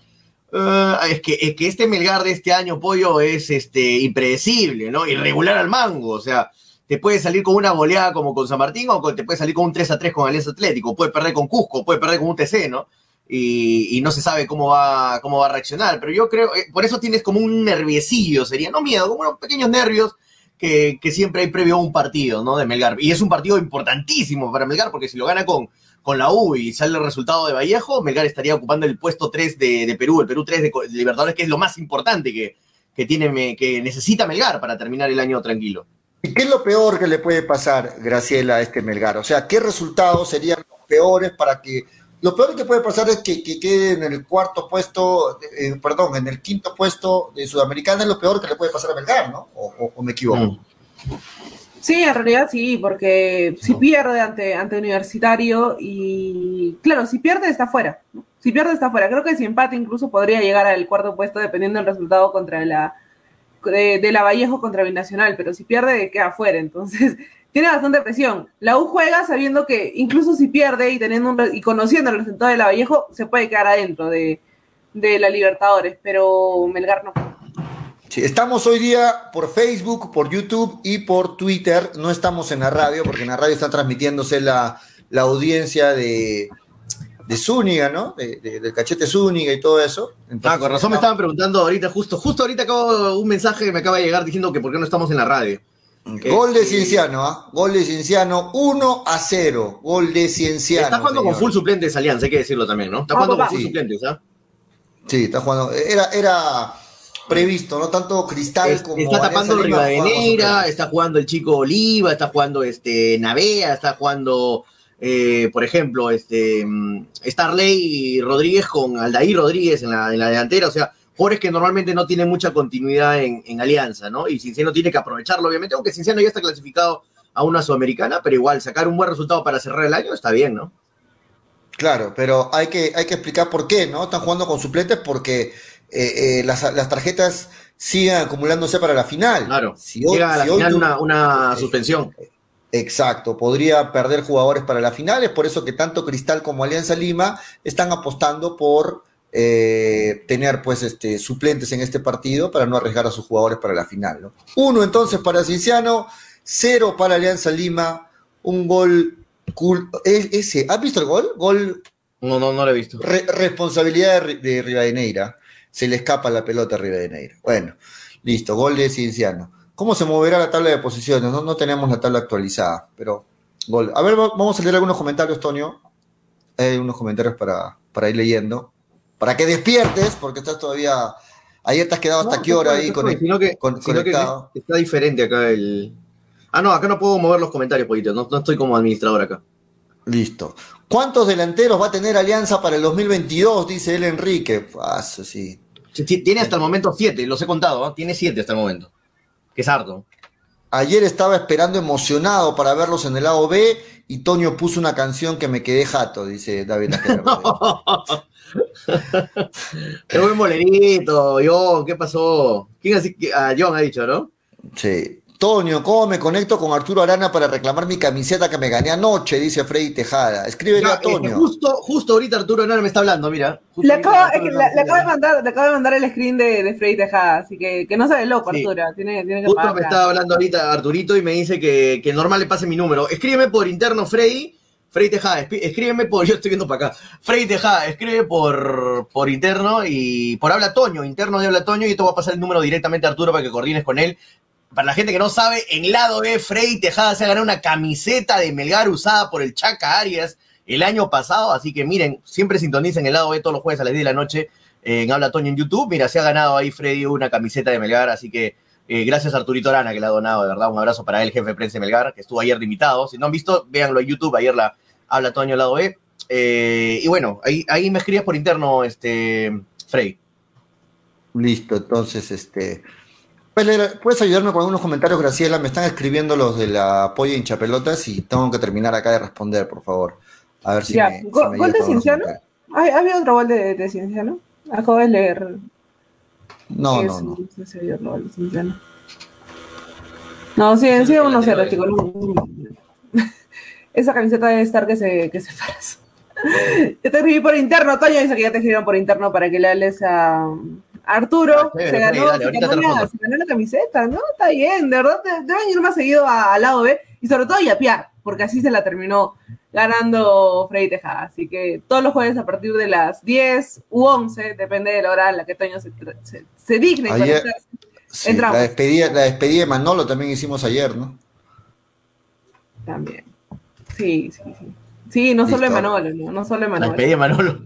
Uh, es, que, es que este Melgar de este año, Pollo, es este, impredecible, ¿no? Irregular al mango, o sea, te puede salir con una goleada como con San Martín o te puede salir con un 3 a 3 con Alianza Atlético, puede perder con Cusco, puede perder con un TC, ¿no? Y, no se sabe cómo va, cómo va a reaccionar. Pero yo creo, eh, por eso tienes como un nerviecillo, sería, no miedo, como unos pequeños nervios que, siempre hay previo a un partido, ¿no? De Melgar. Y es un partido importantísimo para Melgar, porque si lo gana con, con la U y sale el resultado de Vallejo, Melgar estaría ocupando el puesto 3 de, Perú, el Perú 3 de, Libertadores, que es lo más importante que, que, tiene, que necesita Melgar para terminar el año tranquilo. ¿Y qué es lo peor que le puede pasar, Graciela, a este Melgar? O sea, ¿qué resultados serían los peores para que lo peor que puede pasar es que, quede en el cuarto puesto, eh, perdón, en el quinto puesto de Sudamericana, es lo peor que le puede pasar a Melgar, ¿no? ¿O, me equivoco? Mm. Sí, en realidad sí, porque si pierde ante, ante Universitario y, claro, si pierde está fuera, Si pierde está fuera. Creo que si empate incluso podría llegar al cuarto puesto dependiendo del resultado contra la de, de la Vallejo contra Binacional, pero si pierde queda fuera. Entonces, tiene bastante presión. La U juega sabiendo que incluso si pierde y teniendo y conociendo el resultado de la Vallejo, se puede quedar adentro de, la Libertadores, pero Melgar no. Sí, estamos hoy día por Facebook, por YouTube y por Twitter. No estamos en la radio, porque en la radio está transmitiéndose la, audiencia de, de Zúñiga, ¿no? De, del cachete Zúñiga y todo eso. ah, con razón me estaban preguntando ahorita, justo, justo ahorita acabo un mensaje que me acaba de llegar diciendo que por qué no estamos en la radio. Gol de Cienciano, ¿ah? Gol de Cienciano, 1 a 0. Gol de Cienciano. Está jugando con full suplentes Alianza, hay que decirlo también, ¿no? Está jugando con full suplentes, ¿ah? Sí, está jugando. Era, era previsto, ¿no? Tanto Cristal como. Está tapando el Rivadeneira, está jugando el chico Oliva, está jugando este Navea, está jugando. Eh, por ejemplo, este mm, Starley Rodríguez con Aldair Rodríguez en la, en la delantera, o sea, jugadores que normalmente no tienen mucha continuidad en, Alianza, ¿no? Y Cinciano tiene que aprovecharlo, obviamente, aunque Cinciano ya está clasificado a una sudamericana, pero igual sacar un buen resultado para cerrar el año está bien, ¿no? Claro, pero hay que, hay que explicar por qué, ¿no? Están jugando con suplentes porque eh, eh, las, tarjetas siguen acumulándose para la final. Claro, si llega a la final una, suspensión. Exacto, podría perder jugadores para la final, es por eso que tanto Cristal como Alianza Lima están apostando por eh, tener pues este, suplentes en este partido para no arriesgar a sus jugadores para la final. ¿no? Uno entonces para Cinciano, cero para Alianza Lima, un gol cool. Ese, ¿Has visto el gol? Gol. No, no, no lo he visto. responsabilidad de, de Rivadeneira. Se le escapa la pelota a Rivadeneira. Bueno, listo, gol de Cienciano. ¿Cómo se moverá la tabla de posiciones? No, no tenemos la tabla actualizada, pero gol. A ver, vamos a leer algunos comentarios, Tonio. Hay unos comentarios para, para ir leyendo para que despiertes, porque estás todavía. Ayer te has quedado hasta qué hora ahí con, sino que, conectado. está diferente acá el. Ah, no, acá no puedo mover los comentarios, Poquito. No, no estoy como administrador acá. Listo. ¿Cuántos delanteros va a tener Alianza para el 2022? Dice él Enrique. Paso, sí. Tiene hasta el momento siete, los he contado, ¿no? tiene siete hasta el momento. Que es harto. Ayer estaba esperando emocionado para verlos en el lado B y Toño puso una canción que me quedé jato, dice David Qué buen molerito, John, ¿qué pasó? ¿Quién así? Ah, John ha dicho, ¿no? Sí. Toño, ¿cómo me conecto con Arturo Arana para reclamar mi camiseta que me gané anoche? Dice Freddy Tejada. Escríbele Ya, a eh, Toño. justo, justo ahorita Arturo Hernández me está hablando, mira. Le ahorita acabo, Arturo es que le, Hernández le me acabo de está mandar, le acabo de mandar el screen de, de Freddy Tejada, así que, que no se ve loco, Sí. Arturo. Tiene, tiene que Justo pagar. me estaba hablando ahorita Arturito y me dice que, que normal le pase mi número. Escríbeme por interno, Freddy. Freddy Tejada, escríbeme por. Yo estoy viendo para acá. Freddy Tejada, escribe por, por interno y por habla Toño, interno de habla Toño, y te voy a pasar el número directamente a Arturo para que coordines con él. Para la gente que no sabe, en lado B, Freddy Tejada se ha ganado una camiseta de Melgar usada por el Chaca Arias el año pasado. Así que miren, siempre sintonicen el lado B todos los jueves a las 10 de la noche en Habla Toño en YouTube. Mira, se ha ganado ahí Freddy una camiseta de Melgar, así que eh, gracias a Arturito Arana que le ha donado, de verdad. Un abrazo para él, jefe de prensa de Melgar, que estuvo ayer de invitado. Si no han visto, véanlo en YouTube. Ayer la habla Toño al lado B. Eh, y bueno, ahí, ahí me escribes por interno, este, Frey. Listo, entonces, este. ¿Puedes, leer- puedes ayudarme con algunos comentarios, Graciela? Me están escribiendo los de la polla hinchapelotas y tengo que terminar acá de responder, por favor. A ver si Ya, me. si ¿gol- me gol ayudas de Cienciano? comentarios. ¿Hay, ¿Había otro gol de, de Cienciano? Acabo de leer. No, no, no. no se sí, sí, 1-0, chicos. no. Esa camiseta debe estar que se, que se paras. Yo te escribí por interno, Toño dice que ya te escribieron por interno para que le hables a Arturo. Ah, chévere, se, ganó, dale, se, ganó la, se ganó la camiseta, ¿no? Está bien, de verdad, de- deben ir más seguido a- al lado B y sobre todo a yapear, porque así se la terminó ganando Freddy Tejada. Así que todos los jueves a partir de las 10 u 11, depende de la hora en la que Toño se, se, se digne Ayer-. Sí, Entramos. la, despedida, la despedida de Manolo también hicimos ayer, ¿no? También. Sí, sí, sí. Sí, no solo Listo. Emanuel, no, no solo La Emanuel. despedida de Manolo.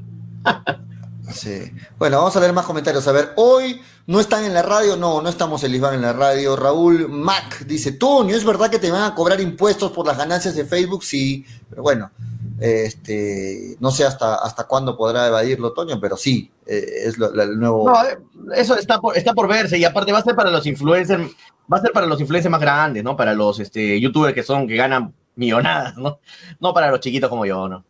Sí. Bueno, vamos a leer más comentarios. A ver, hoy no están en la radio, no, no estamos Lisbon en la radio. Raúl Mac dice, Toño, ¿es verdad que te van a cobrar impuestos por las ganancias de Facebook? Sí, pero bueno, este, no sé hasta, hasta cuándo podrá evadirlo Toño, pero sí, eh, es lo- el nuevo... No, eso está por, está por verse y aparte va a ser para los influencers, va a ser para los influencers más grandes, ¿no? Para los este, youtubers que son, que ganan millonadas, ¿no? No para los chiquitos como yo, ¿no?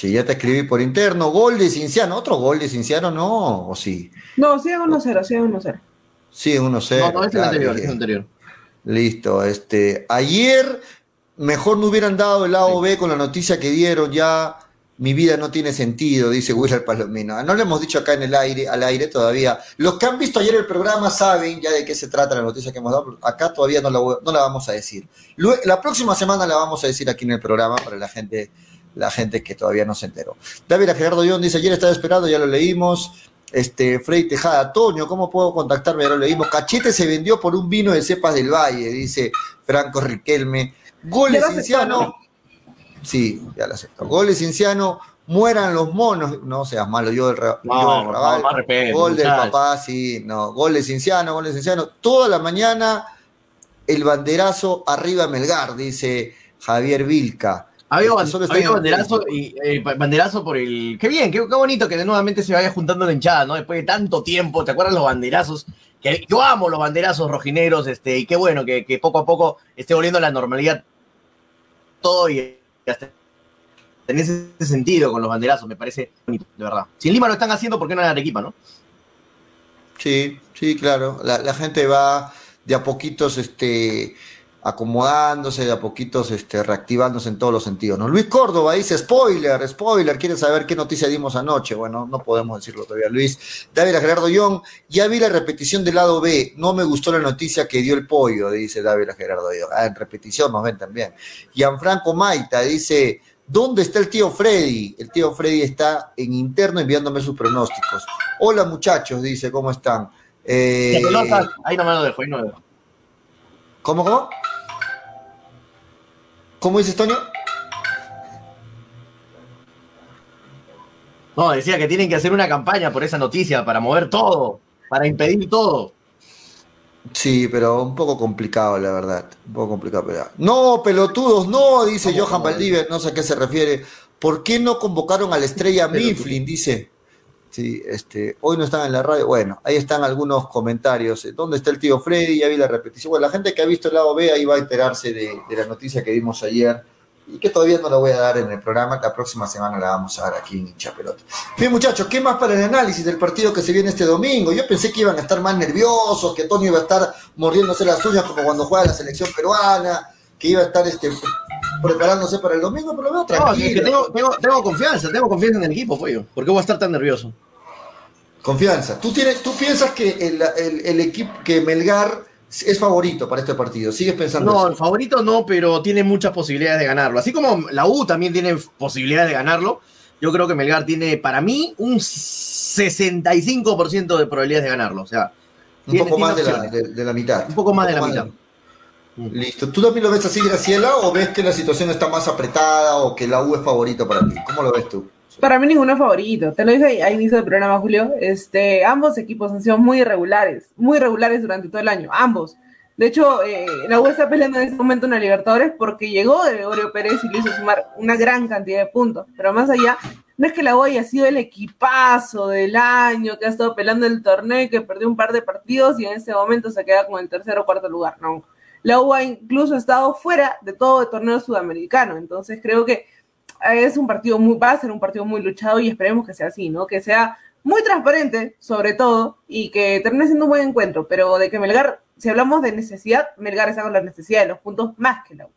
Sí, ya te escribí por interno. Gol de Cinciano, otro gol de Cinciano, no, o sí. No, sigan 1-0, sigan 1-0. Sí, uno sé. No, no, es el anterior, es el anterior. Listo, este, ayer mejor no hubieran dado el lado B con la noticia que dieron, ya mi vida no tiene sentido, dice Willard Palomino. Ah, No lo hemos dicho acá en el aire, al aire todavía. Los que han visto ayer el programa saben ya de qué se trata la noticia que hemos dado. Acá todavía no la, no la vamos a decir. La próxima semana la vamos a decir aquí en el programa para la gente, la gente que todavía no se enteró. David Gerardo Young dice, ayer estaba esperando, ya lo leímos. Este, Frey Tejada, Toño, ¿cómo puedo contactarme? Ya lo leímos. Cachete se vendió por un vino de cepas del Valle, dice Franco Riquelme. Goles Cinciano. ¿no? Sí, ya lo acepto. Goles Cinciano, mueran los monos. No seas malo, yo del, Ra- No, yo del Raval. Gol del papá, sí, no. Goles Cinciano, goles Cinciano. Toda la mañana el banderazo arriba Melgar, dice Javier Vilca. Había, Este, había en banderazo y eh, ba- banderazo por el. Qué bien, qué, qué bonito que de nuevamente se vaya juntando la hinchada, ¿no? Después de tanto tiempo, ¿te acuerdas los banderazos? Que yo amo los banderazos rojineros, este, y qué bueno que, que poco a poco esté volviendo a la normalidad todo y hasta en ese sentido con los banderazos, me parece bonito, de verdad. Si en Lima lo están haciendo, ¿por qué no en Arequipa, no? Sí, sí, claro. La, la gente va de a poquitos este, acomodándose, de a poquitos este, reactivándose en todos los sentidos. ¿no? Luis Córdoba dice, spoiler, spoiler, quiere saber qué noticia dimos anoche. Bueno, no podemos decirlo todavía, Luis. David Gerardo Young, ya vi la repetición del lado B, no me gustó la noticia que dio el pollo, dice David Gerardo Young. Ah, en repetición nos ven también. Gianfranco Maita dice, ¿dónde está el tío Freddy? El tío Freddy está en interno enviándome sus pronósticos. Hola muchachos, dice, ¿cómo están? Eh, ahí no me lo dejo, ahí no me lo dejo. ¿Cómo, cómo? ¿Cómo dices, Toño? No, decía que tienen que hacer una campaña por esa noticia para mover todo, para impedir todo. Sí, pero un poco complicado, la verdad. Un poco complicado. Pero... No, pelotudos, no, dice ¿Cómo, Johan? Valdivia, no sé a qué se refiere. ¿Por qué no convocaron a la estrella. Mifflin? Dice. Sí, este, hoy no están en la radio. Bueno, ahí están algunos comentarios. ¿Dónde está el tío Freddy? Ya vi la repetición. Bueno, la gente que ha visto el lado B ahí va a enterarse de, de la noticia que dimos ayer y que todavía no la voy a dar en el programa, la próxima semana la vamos a dar aquí en Hincha Pelota. Bien muchachos, ¿qué más para el análisis del partido que se viene este domingo? Yo pensé que iban a estar más nerviosos, que Tony iba a estar mordiéndose las uñas como cuando juega la selección peruana, que iba a estar este preparándose para el domingo, pero lo veo tranquilo. No, tengo, tengo, confianza, tengo confianza en el equipo, Pollo. ¿Por qué voy a estar tan nervioso? Confianza. ¿Tú, tienes, tú piensas que el, el, el equipo, que Melgar es favorito para este partido. ¿Sigues pensando No, el favorito no, pero tiene muchas posibilidades de ganarlo. Así como la U también tiene posibilidades de ganarlo, yo creo que Melgar tiene, para mí, un 65% de probabilidades de ganarlo. O sea, un poco más de la, de, la, mitad. Un poco más de la mitad. Listo. ¿Tú también lo ves así, Graciela, o ves que la situación está más apretada o que la U es favorito para ti? ¿Cómo lo ves tú? Para mí ninguno es favorito. Te lo dije a inicio del programa, Julio. Este, ambos equipos han sido muy irregulares, muy irregulares durante todo el año, ambos. De hecho, eh, la U está peleando en este momento una Libertadores porque llegó Gregorio Pérez y le hizo sumar una gran cantidad de puntos. Pero más allá, no es que la U haya sido el equipazo del año, que ha estado peleando el torneo que perdió un par de partidos y en este momento se queda con el tercer o cuarto lugar. No. La U ha incluso estado fuera de todo el torneo sudamericano. Entonces creo que es un partido muy, va a ser un partido muy luchado y esperemos que sea así, ¿no? Que sea muy transparente, sobre todo, y que termine siendo un buen encuentro, pero de que Melgar, si hablamos de necesidad, Melgar está con la necesidad de los puntos más que la U.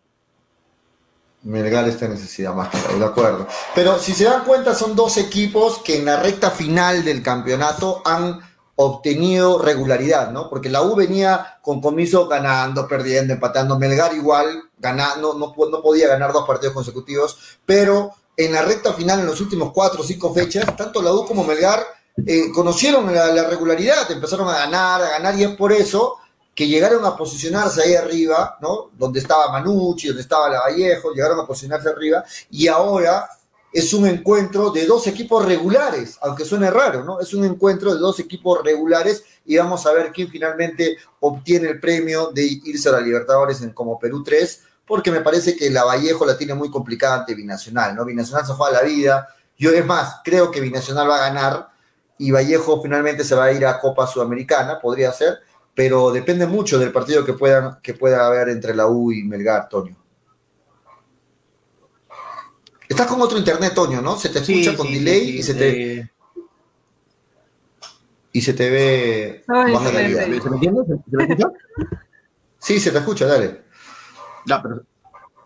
Melgar está necesidad más que la U, de acuerdo. Pero si se dan cuenta, son dos equipos que en la recta final del campeonato han obtenido regularidad, ¿no? Porque la U venía con comiso ganando, perdiendo, empatando. Melgar igual, ganando, no, no podía ganar dos partidos consecutivos, pero en la recta final, en los últimos cuatro o cinco fechas, tanto la U como Melgar eh, conocieron la, regularidad, empezaron a ganar, a ganar, y es por eso que llegaron a posicionarse ahí arriba, ¿no? Donde estaba Manucci, donde estaba Lavallejo, llegaron a posicionarse arriba, y ahora es un encuentro de dos equipos regulares, aunque suene raro, ¿no? Es un encuentro de dos equipos regulares y vamos a ver quién finalmente obtiene el premio de irse a la Libertadores en como Perú 3, porque me parece que la Vallejo la tiene muy complicada ante Binacional, ¿no? Binacional se fue a la vida, yo es más, creo que Binacional va a ganar y Vallejo finalmente se va a ir a Copa Sudamericana, podría ser, pero depende mucho del partido que, puedan, que pueda haber entre la U y Melgar, Toño. Estás con otro internet, Toño, ¿no? Se te escucha con delay y se te. Eh. Y se te ve. ¿Se me entiende? ¿Se, me escucha? Sí, se te escucha, dale. Ya, pero.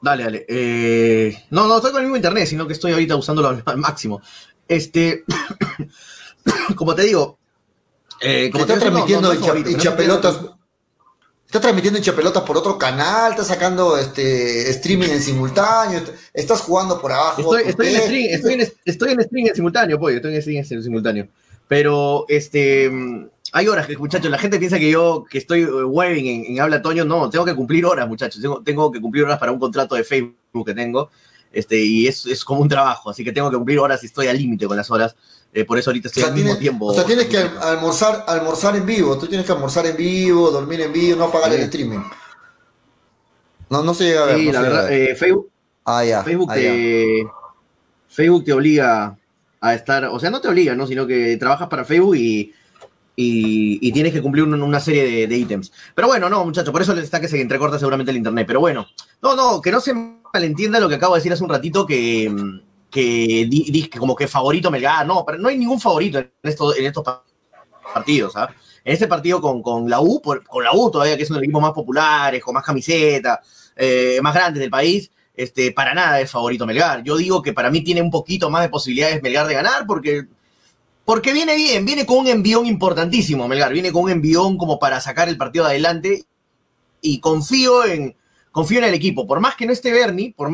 Dale, dale. Eh, no, no estoy con el mismo internet, sino que estoy ahorita usándolo al, máximo. Este. como te digo. Eh, como te estás transmitiendo no, pelotas Estás transmitiendo hinchapelotas por otro canal, estás sacando este streaming en simultáneo, estás jugando por abajo. Estoy, estoy, en, stream, estoy, en, estoy en stream en simultáneo, pues, estoy en stream en simultáneo. Pero este hay horas que, muchachos, la gente piensa que yo que estoy webbing en, habla Toño, no, tengo que cumplir horas, muchachos, tengo, tengo que cumplir horas para un contrato de Facebook que tengo. Este, y es, es como un trabajo, así que tengo que cumplir horas y estoy al límite con las horas. Eh, por eso ahorita estoy al mismo tiempo. O sea, tienes que almorzar, almorzar en vivo. Tú tienes que almorzar en vivo, dormir en vivo, no apagar el streaming. No, no se llega a ver. Sí, la verdad, eh, Facebook. Ah, ya. Facebook, ah, te, Facebook te obliga a estar, o sea, no te obliga, ¿no? Sino que trabajas para Facebook y, y, tienes que cumplir una, serie de, ítems. Pero bueno, no, muchachos, por eso les está que se entrecorta seguramente el internet. Pero bueno, no, no, que no se malentienda lo que acabo de decir hace un ratito, que que, como que favorito Melgar, no, pero no hay ningún favorito en, esto, en estos partidos. ¿ah? En este partido con, con la U, con la U todavía, que es uno de los equipos más populares, con más camiseta, eh, más grandes del país, este, para nada es favorito Melgar. Yo digo que para mí tiene un poquito más de posibilidades Melgar de ganar porque, porque viene bien, viene con un envión importantísimo Melgar, viene con un envión como para sacar el partido adelante y confío en, confío en el equipo. Por más que no esté Bernie, por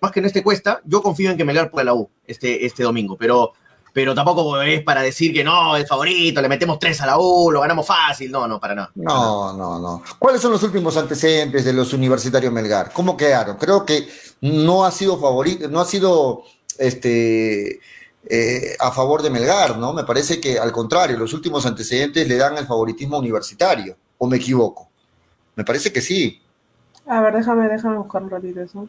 más que no esté cuesta, yo confío en que Melgar pueda la U este, este domingo, pero, pero tampoco es para decir que no, es favorito, le metemos tres a la U, lo ganamos fácil, no, no, para nada. No, no, no. ¿Cuáles son los últimos antecedentes de los universitarios Melgar? ¿Cómo quedaron? Creo que no ha sido favorito, no ha sido este eh, a favor de Melgar, ¿no? Me parece que al contrario, los últimos antecedentes le dan el favoritismo universitario, ¿o me equivoco? Me parece que sí. A ver, déjame, déjame buscar un ratito eso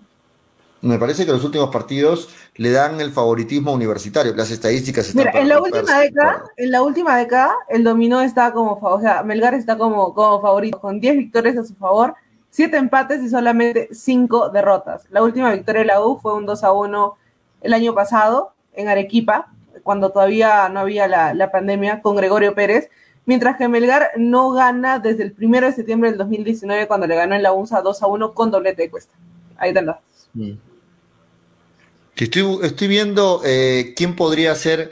me parece que los últimos partidos le dan el favoritismo universitario. Las estadísticas están Mira, en la última década, en la última década, el dominó está como, o sea, Melgar está como, como favorito, con 10 victorias a su favor, siete empates y solamente cinco derrotas. La última victoria de la U fue un 2 a 1 el año pasado en Arequipa, cuando todavía no había la, la pandemia, con Gregorio Pérez, mientras que Melgar no gana desde el primero de septiembre del 2019, cuando le ganó en la UNSA 2 a 1 con doblete de cuesta. Ahí están los mm. Estoy, estoy viendo eh, quién podría ser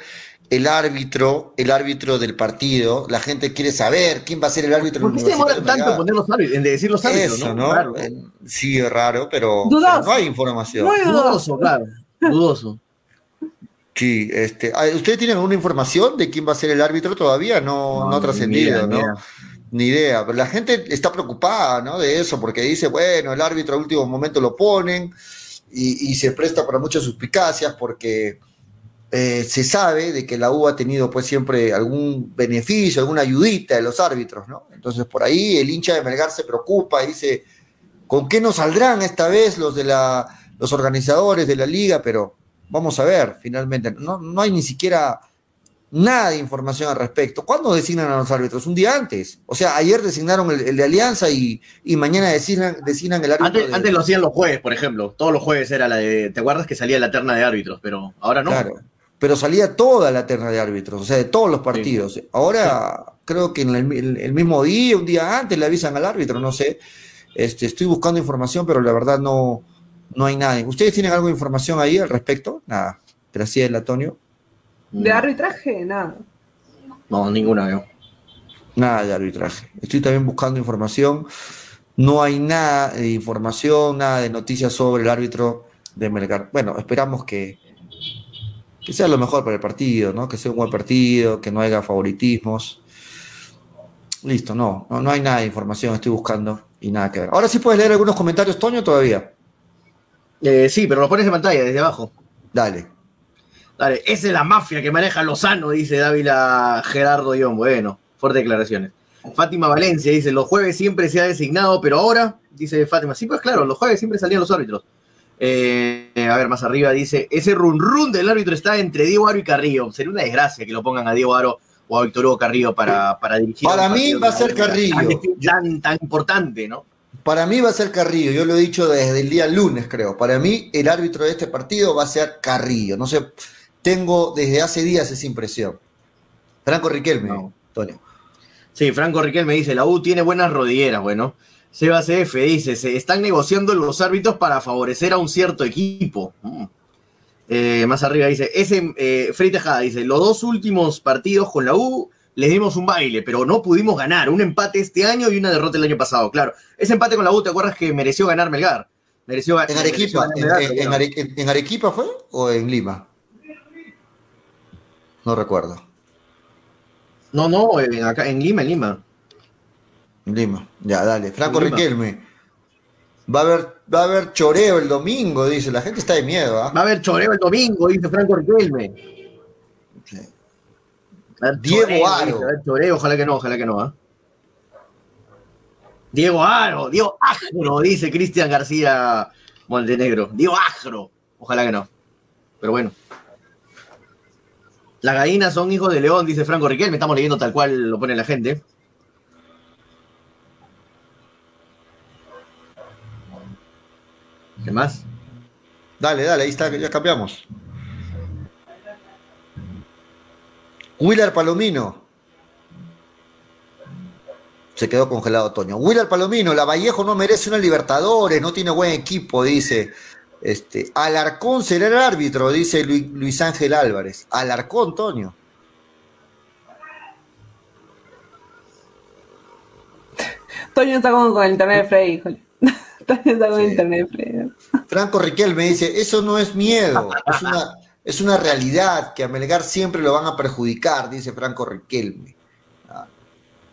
el árbitro, el árbitro del partido. La gente quiere saber quién va a ser el árbitro. ¿Por qué se demora tanto en, poner los árbitros, en decir los árbitros? Eso, ¿no? ¿no? Eh, sí, es raro, pero, no hay información. Muy dudoso, claro. Dudoso. Sí, este, ah, ¿ustedes tienen alguna información de quién va a ser el árbitro todavía? No, no, ha trascendido, ¿no? Ni idea. Pero la gente está preocupada, ¿no? De eso, porque dice, bueno, el árbitro al último momento lo ponen y, y se presta para muchas suspicacias porque eh, se sabe de que la U ha tenido pues siempre algún beneficio, alguna ayudita de los árbitros, ¿no? Entonces por ahí el hincha de Melgar se preocupa y dice, ¿con qué nos saldrán esta vez los de la, los organizadores de la liga? Pero vamos a ver, finalmente, no, no hay ni siquiera nada de información al respecto. ¿Cuándo designan a los árbitros? Un día antes. O sea, ayer designaron el, de Alianza y, mañana designan, designan el árbitro. Antes, antes, lo hacían los jueves, por ejemplo. Todos los jueves era la de. ¿Te acuerdas que salía la terna de árbitros? Pero ahora no. Claro pero salía toda la terna de árbitros, o sea, de todos los partidos. Ahora creo que en el, mismo día, un día antes, le avisan al árbitro, no sé. Este, estoy buscando información, pero la verdad no, no hay nada. ¿Ustedes tienen algo de información ahí al respecto? Nada. el Antonio. ¿De arbitraje? Nada. No, ninguna veo. Nada de arbitraje. Estoy también buscando información. No hay nada de información, nada de noticias sobre el árbitro de Melgar. Bueno, esperamos que, que sea lo mejor para el partido, ¿no? Que sea un buen partido, que no haya favoritismos. Listo, no, no, hay nada de información, estoy buscando y nada que ver. Ahora sí puedes leer algunos comentarios, Toño, todavía. Eh, sí, pero lo pones en pantalla, desde abajo. Dale. Dale, esa es la mafia que maneja Lozano, dice Dávila Gerardo Ión. Bueno, fuertes declaraciones. Fátima Valencia dice, los jueves siempre se ha designado, pero ahora, dice Fátima, sí, pues claro, los jueves siempre salían los árbitros. Eh, a ver, más arriba dice, ese run run del árbitro está entre Diego Aro y Carrillo. Sería una desgracia que lo pongan a Diego Aro o a Víctor Hugo Carrillo para, para dirigir. Para mí va a ser Carrillo. Tan, tan, importante, ¿no? Para mí va a ser Carrillo, yo lo he dicho desde el día lunes, creo. Para mí, el árbitro de este partido va a ser Carrillo. No sé, tengo desde hace días esa impresión. Franco Riquelme, Antonio. Sí, Franco Riquelme dice, la U tiene buenas rodilleras, bueno. Seba CF dice, se están negociando los árbitros para favorecer a un cierto equipo. Mm. Eh, más arriba dice, ese eh, Tejada dice, los dos últimos partidos con la U les dimos un baile, pero no pudimos ganar. Un empate este año y una derrota el año pasado. Claro, ese empate con la U, ¿te acuerdas que mereció ganar Melgar? Mereció, en Arequipa, en, Arequipa fue o en Lima? No recuerdo. No, no, en, acá, en Lima, en Lima. Lima. Ya, dale. Franco Riquelme. Va a haber, va a haber choreo el domingo, dice. La gente está de miedo. ¿ah? Va a haber choreo el domingo, dice Franco Riquelme. Diego Aro. choreo, ojalá que no, ojalá que no. ¿ah? Diego Aro, Diego Agro, dice Cristian García Montenegro. Diego Agro, ojalá que no. Pero bueno. Las gallinas son hijos de León, dice Franco Riquelme. Estamos leyendo tal cual lo pone la gente. ¿Qué más? Dale, dale, ahí está, ya cambiamos. Willard Palomino. Se quedó congelado Toño. Willard Palomino, la Vallejo no merece una Libertadores, no tiene buen equipo, dice. Este, Alarcón será el árbitro, dice Luis, Ángel Álvarez. Alarcón, Toño. Toño está como con el internet de Frey, híjole. internet, Franco Riquelme dice, eso no es miedo, es una, es una realidad que a Melgar siempre lo van a perjudicar, dice Franco Riquelme. Ah,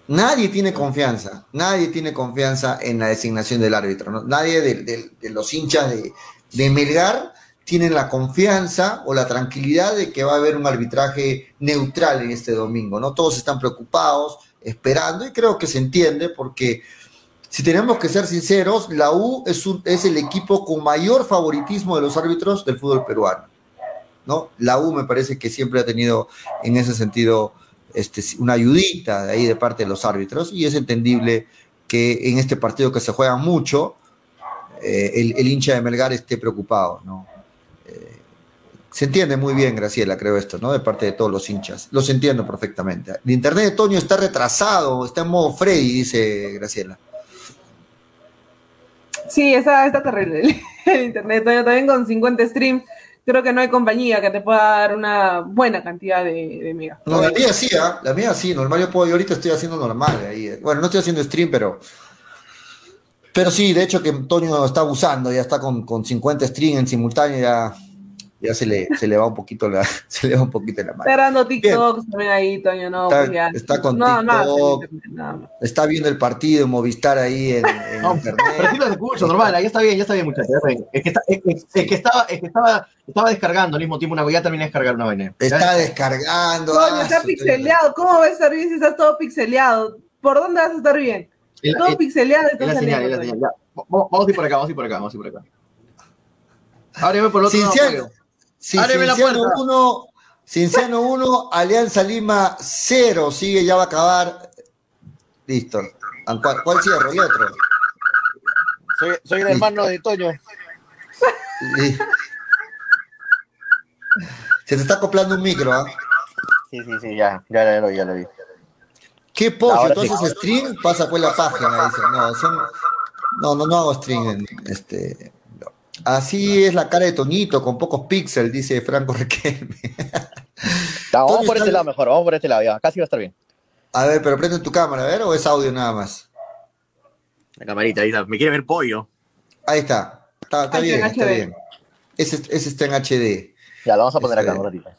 nadie tiene confianza, nadie tiene confianza en la designación del árbitro. Nadie de, los hinchas de, de Melgar tienen la confianza o la tranquilidad de que va a haber un arbitraje neutral en este domingo. No todos están preocupados, esperando, y creo que se entiende porque si tenemos que ser sinceros, la U es, es el equipo con mayor favoritismo de los árbitros del fútbol peruano. ¿no? La U me parece que siempre ha tenido en ese sentido este, una ayudita de ahí de parte de los árbitros y es entendible que en este partido que se juega mucho, eh, el, el, hincha de Melgar esté preocupado, ¿no? Eh, se entiende muy bien, Graciela, creo esto, ¿no? De parte de todos los hinchas. Los entiendo perfectamente. El internet de Toño está retrasado, está en modo Freddy, dice Graciela. Sí, está, está terrible el, internet de Toño también con 50 streams. Creo que no hay compañía que te pueda dar una buena cantidad de, de megas. No, la mía sí, ¿eh? la mía sí, normal yo puedo, yo ahorita estoy haciendo normal ahí. Bueno, no estoy haciendo stream, pero pero sí, de hecho que Antonio está abusando, ya está con, con 50 streams en simultáneo, ya, ya se, le, se le va un poquito la, se le va un poquito la mano. Está dando TikTok también ahí, Toño, no. Está, está con no, TikTok, no, no, está viendo el partido en Movistar ahí en, en No, internet. pero sí lo escucho, normal, ahí está bien, ya está bien, muchachos. Es que, está, es, es- es que estaba, es que estaba, estaba descargando al mismo tiempo una ya terminé de descargar una vaina. Está descargando. Toño, ah, está pixeleado. ¿Cómo vas a estar bien si estás todo pixeleado? ¿Por dónde vas a estar bien? Es la- Todo pixeleado es estás la señal, es la saliendo. señal. Ya. Vamos, vamos a ir por acá, vamos a ir por acá, vamos a ir por acá. Ábreme por el otro lado. Ábreme la puerta. 1, Cinciano 1, Alianza Lima 0, sigue, ya va a acabar. Listo. ¿A ¿Cuál, cuál cierro? Y otro. Soy, soy el hermano de Toño. Se te está acoplando un micro, ¿ah? Sí, sí, sí, ya, ya, ya lo vi, ya lo vi. ¿Qué post? Ahora Entonces sí. stream pasa pues la página, dice. No, son... no, no, no hago stream. en- este... no. Así es la cara de Toñito, con pocos píxeles, dice Franco Requelme. Ya, vamos por está- este lado mejor, vamos por este lado, ya, casi va a estar bien. A ver, pero prende tu cámara, a ver, o es audio nada más. La camarita, ahí está. Me quiere ver pollo. Ahí está. Está, bien, en está HD. bien. Ese, ese está en HD. Ya, lo vamos a poner acá Este- un ratito.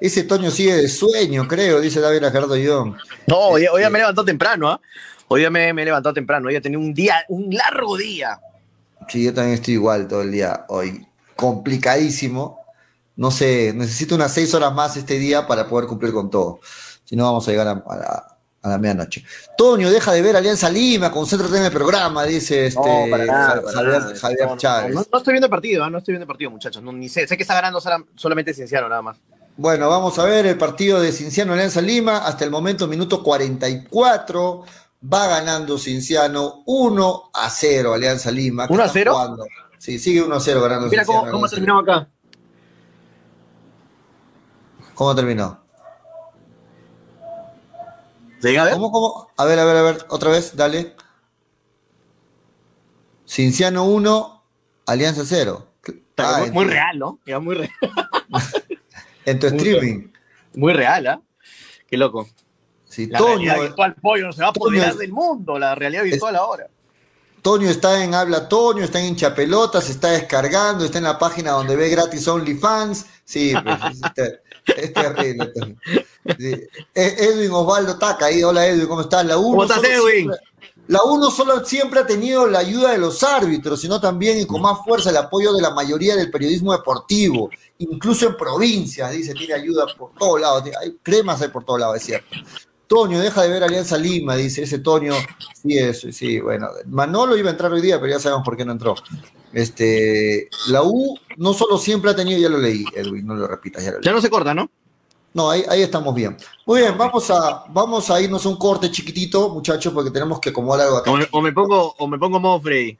Ese Toño sigue de sueño, creo, dice David Gerardo Young. No, hoy, hoy Este- día me he levantado temprano, ¿ah? Hoy día me, me he levantado temprano, hoy he tenido un día, un largo día. Sí, yo también estoy igual todo el día hoy. Complicadísimo. No sé, necesito unas seis horas más este día para poder cumplir con todo. Si no, vamos a llegar a, a la, a la medianoche. Toño, deja de ver Alianza Lima, concéntrate en el programa, dice este No, para nada, para Javier, nada. Javier No, no, Chávez. No, no estoy viendo el partido, ¿ah? no estoy viendo el partido, muchachos. No, ni sé, sé que está ganando sola- solamente Cienciano, nada más. Bueno, vamos a ver el partido de Cinciano Alianza Lima. Hasta el momento, minuto 44. Va ganando Cinciano 1 a 0 Alianza Lima. ¿Qué 1 a está 0? jugando? Sí, sigue 1 a 0 ganando Mira Cienciano. cómo, cómo Alianza terminado acá. ¿Cómo terminó? ¿Se llega a ver? ¿Cómo, cómo? A ver, a ver, a ver, otra vez, dale. Cinciano 1, Alianza 0. Está Ah, muy, muy real, ¿no? Ya muy, re- en tu Muy streaming. muy real, ¿ah? Qué loco. Sí, La Toño, realidad virtual, pollo, no se va a apoderar es- del mundo, la realidad virtual ahora. Toño está en Habla Toño, está en hinchapelotas, está descargando, está en la página donde ve gratis OnlyFans. Sí, pues, es, este- es terrible. Toño. Sí. E- Edwin Osvaldo Taca ahí, hola Edwin, ¿cómo estás? La 1 ¿Cómo estás, Edwin? La 1 solo siempre ha tenido la ayuda de los árbitros, sino también y con más fuerza el apoyo de la mayoría del periodismo deportivo, incluso en provincias, dice, tiene ayuda por todos lados, hay cremas hay por todos lados, es cierto. Toño, deja de ver Alianza Lima, dice ese Toño. Sí, eso, sí, bueno. Manolo iba a entrar hoy día, pero ya sabemos por qué no entró. Este, la U no solo siempre ha tenido, ya lo leí, Edwin, no lo repitas, ya lo leí. Ya no se corta, ¿no? No, ahí, ahí estamos bien. Muy bien, vamos a, vamos a irnos a un corte chiquitito, muchachos, porque tenemos que acomodar algo acá. O me, o me pongo, o me pongo modo Freddy.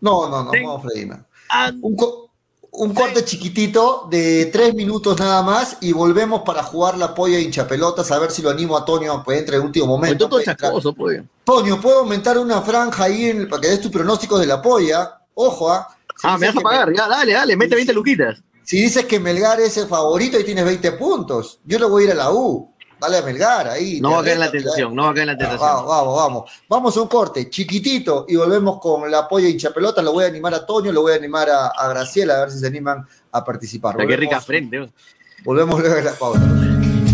No, no, no, vamos, Freddy. no. Ah, Un, co- un corte chiquitito de tres minutos nada más y volvemos para jugar la polla de hinchapelotas, a ver si lo animo a Toño pues entre el último momento. estoy todo chascoso, pollo. Toño, ¿puedo aumentar una franja ahí en el- para que des tus pronósticos de la polla? Ojo, ¿ah? Si Ah, me vas a que pagar, ya, dale, dale, mete 20 luquitas. Si dices que Melgar es el favorito y tienes 20 puntos, yo le voy a ir a la U. Dale a Melgar ahí. No va a caer la tentación, no va a caer la Vamos, tentación. vamos, vamos. Vamos a un corte chiquitito y volvemos con la polla hincha pelota. Lo voy a animar a Toño, lo voy a animar a, a Graciela a ver si se animan a participar. Qué rica frente. Volvemos luego de la pausa.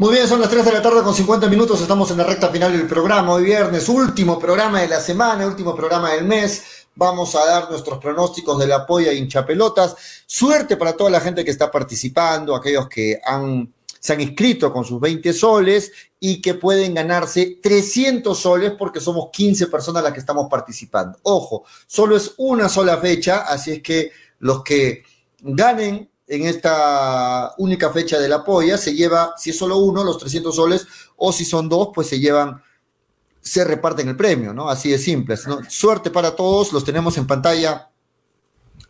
Muy bien, son las 3 de la tarde con 50 minutos, estamos en la recta final del programa, hoy viernes, último programa de la semana, último programa del mes, vamos a dar nuestros pronósticos de la polla hinchapelotas, suerte para toda la gente que está participando, aquellos que han, se han inscrito con sus 20 soles y que pueden ganarse 300 soles porque somos 15 personas las que estamos participando. Ojo, solo es una sola fecha, así es que los que ganen en esta única fecha de la polla, se lleva, si es solo uno, los 300 soles, o si son dos, pues se llevan, se reparten el premio, ¿no? Así de simple. ¿no? Suerte para todos, los tenemos en pantalla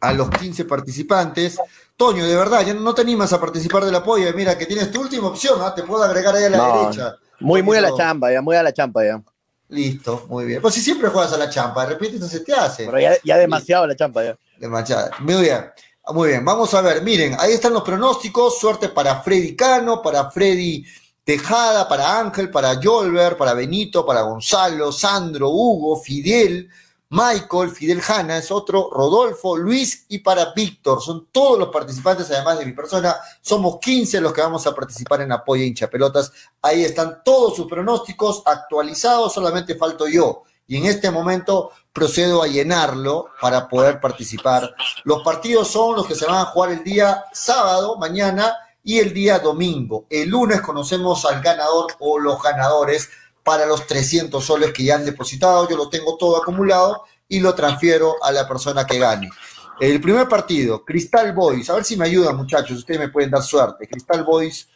a los 15 participantes. Toño, de verdad, ya no te animas a participar de la polla, mira que tienes tu última opción, ¿ah? te puedo agregar ahí a la No, derecha. Muy, muy a la champa, ya, muy a la champa ya. Listo, muy bien. Pues si siempre juegas a la champa, de repente entonces te hace. Pero ya, ya demasiado la champa ya. Demasiado. Muy bien. Muy bien, vamos a ver, miren, ahí están los pronósticos, suerte para Freddy Cano, para Freddy Tejada, para Ángel, para Yolver, para Benito, para Gonzalo, Sandro, Hugo, Fidel, Michael, Fidel Hanna es otro, Rodolfo, Luis y para Víctor. Son todos los participantes, además de mi persona. Somos 15 los que vamos a participar en Apoya Hincha Pelotas. Ahí están todos sus pronósticos actualizados, solamente falto yo. Y en este momento procedo a llenarlo para poder participar. Los partidos son los que se van a jugar el día sábado, mañana, y el día domingo. El lunes conocemos al ganador o los ganadores para los 300 soles que ya han depositado. Yo lo tengo todo acumulado y lo transfiero a la persona que gane. El primer partido, Cristal Boys. A ver si me ayudan, muchachos. Ustedes me pueden dar suerte. Cristal Boys.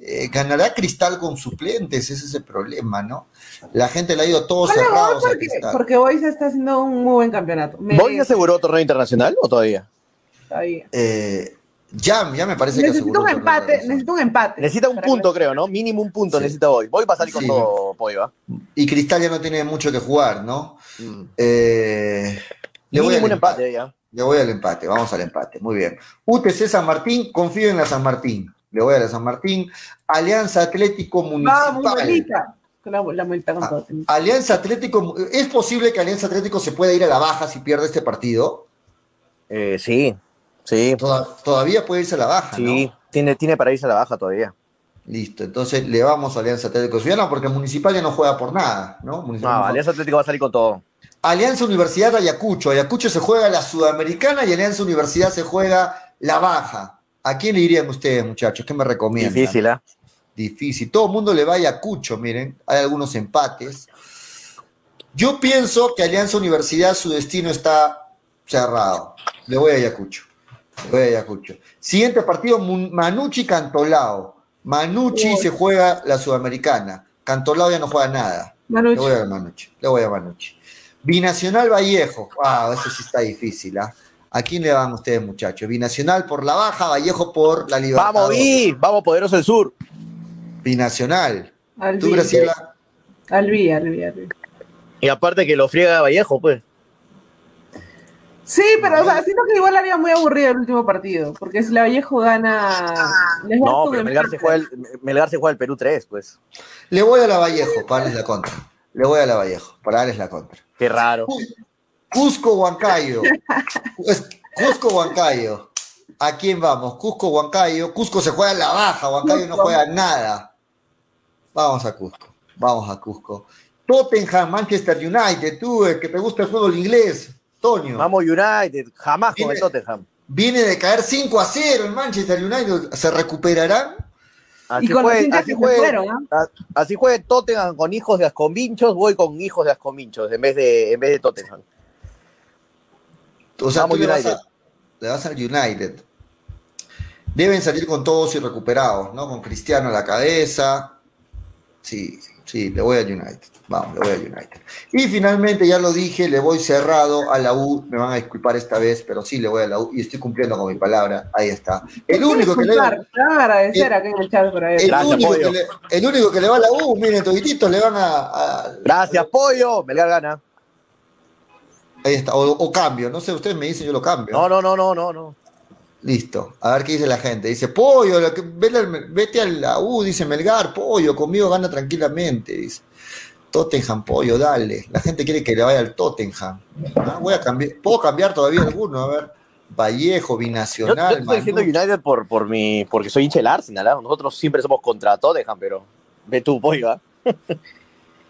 Eh, ganará Cristal con suplentes, ese es el problema, ¿no? La gente le ha ido todos Hola, cerrados a porque, Cristal. porque Boys está haciendo un muy buen campeonato. Me- ¿Boy aseguró torneo internacional o todavía? Bien. Eh, ya, ya me parece que Necesito aseguró un empate, Brasil. necesito un empate. Necesita un punto, que- creo, ¿no? Mínimo un punto Sí. necesita. Boy va a salir con Sí. todo ¿ah? Y Cristal ya no tiene mucho que jugar, ¿no? Mm. Eh, le, voy Mínimo al un empate empate. ya. le voy al empate, vamos al empate, muy bien. UTC San Martín, confío en la San Martín. Le voy a la San Martín. Alianza Atlético Municipal. la, la Ah. Alianza Atlético, ¿es posible que Alianza Atlético se pueda ir a la baja si pierde este partido? Eh, sí, sí, Toda- todavía puede irse a la baja, sí. ¿no? Tiene, tiene para irse a la baja todavía. Listo, entonces le vamos a Alianza Atlético Ciudadano porque Municipal ya no juega por nada, ¿no? Municipal No, no Alianza Atlético va a salir con todo. Alianza Universidad Ayacucho. Ayacucho se juega la Sudamericana y Alianza Universidad se juega la baja. ¿A quién le irían ustedes, muchachos? ¿Qué me recomiendan? Difícil, ¿ah? Difícil. Todo el mundo le va a Ayacucho, miren. Hay algunos empates. Yo pienso que Alianza Universidad su destino está cerrado. Le voy a Ayacucho. Le voy a Ayacucho. Siguiente partido, Manucci Cantolao. Manucci se juega la Sudamericana. Cantolao ya no juega nada. Le voy a Manucci. Le voy a Manucci. Binacional Vallejo. Ah, eso sí está difícil, ¿ah? ¿A quién le van ustedes, muchachos? Binacional por la baja, Vallejo por la libertad. Vamos, Vi, vamos, poderoso del sur. Binacional. Al Tú, B, Graciela. Al B, al B, al B. Y aparte que lo friega Vallejo, pues. Sí, pero o sea, siento que igual haría muy aburrido el último partido, porque si la Vallejo gana... les No, pero el Melgar se, juega el, Melgar se juega el Perú 3, pues. Le voy a la Vallejo para darles la contra. Le voy a la Vallejo para darles la contra. Qué raro. Cusco Huancayo. Es- Cusco Huancayo. ¿A quién vamos? Cusco Huancayo. Cusco se juega en la baja, Huancayo no juega nada. Vamos a Cusco. Vamos a Cusco. Tottenham, Manchester United, tú eh, que te gusta el fútbol inglés, Toño. Vamos United, jamás con Viene- el Tottenham. Viene de caer 5 a 0 el Manchester United. ¿Se recuperarán? Así Y con hinchas así fueron, ¿ah? a- así fue Tottenham con hijos de Ascominchos, voy con hijos de Ascominchos en vez de, en vez de Tottenham. O sea, Vamos tú le vas, United. a- le vas al United. Deben salir con todos y recuperados, ¿no? Con Cristiano a la cabeza. Sí, sí, le voy al United. Vamos, le voy al United. Y finalmente, ya lo dije, le voy cerrado a la U. Me van a disculpar esta vez, pero sí le voy a la U y estoy cumpliendo con mi palabra. Ahí está. El único que le, Disculpar, Te van a agradecer acá en el chat por ahí. el Gracias, único pollo. que le, el único que le va a la U, miren, todititos le van a, a- Gracias, pollo. Melgar gana. Ahí está, o, o cambio, no sé, ustedes me dicen, yo lo cambio. No, no, no, no, no, no. Listo. A ver qué dice la gente. Dice, pollo, lo que- vete, al- vete a la U, dice Melgar, pollo, conmigo gana tranquilamente. Dice. Tottenham, pollo, dale. La gente quiere que le vaya al Tottenham. Ah, Voy a cambiar. ¿Puedo cambiar todavía alguno? A ver. Vallejo, Yo, yo Binacional, te estoy diciendo. United por, por mi, porque soy hincha del Arsenal. ¿ah? Nosotros siempre somos contra Tottenham, pero ve tú, pollo. ¿ah?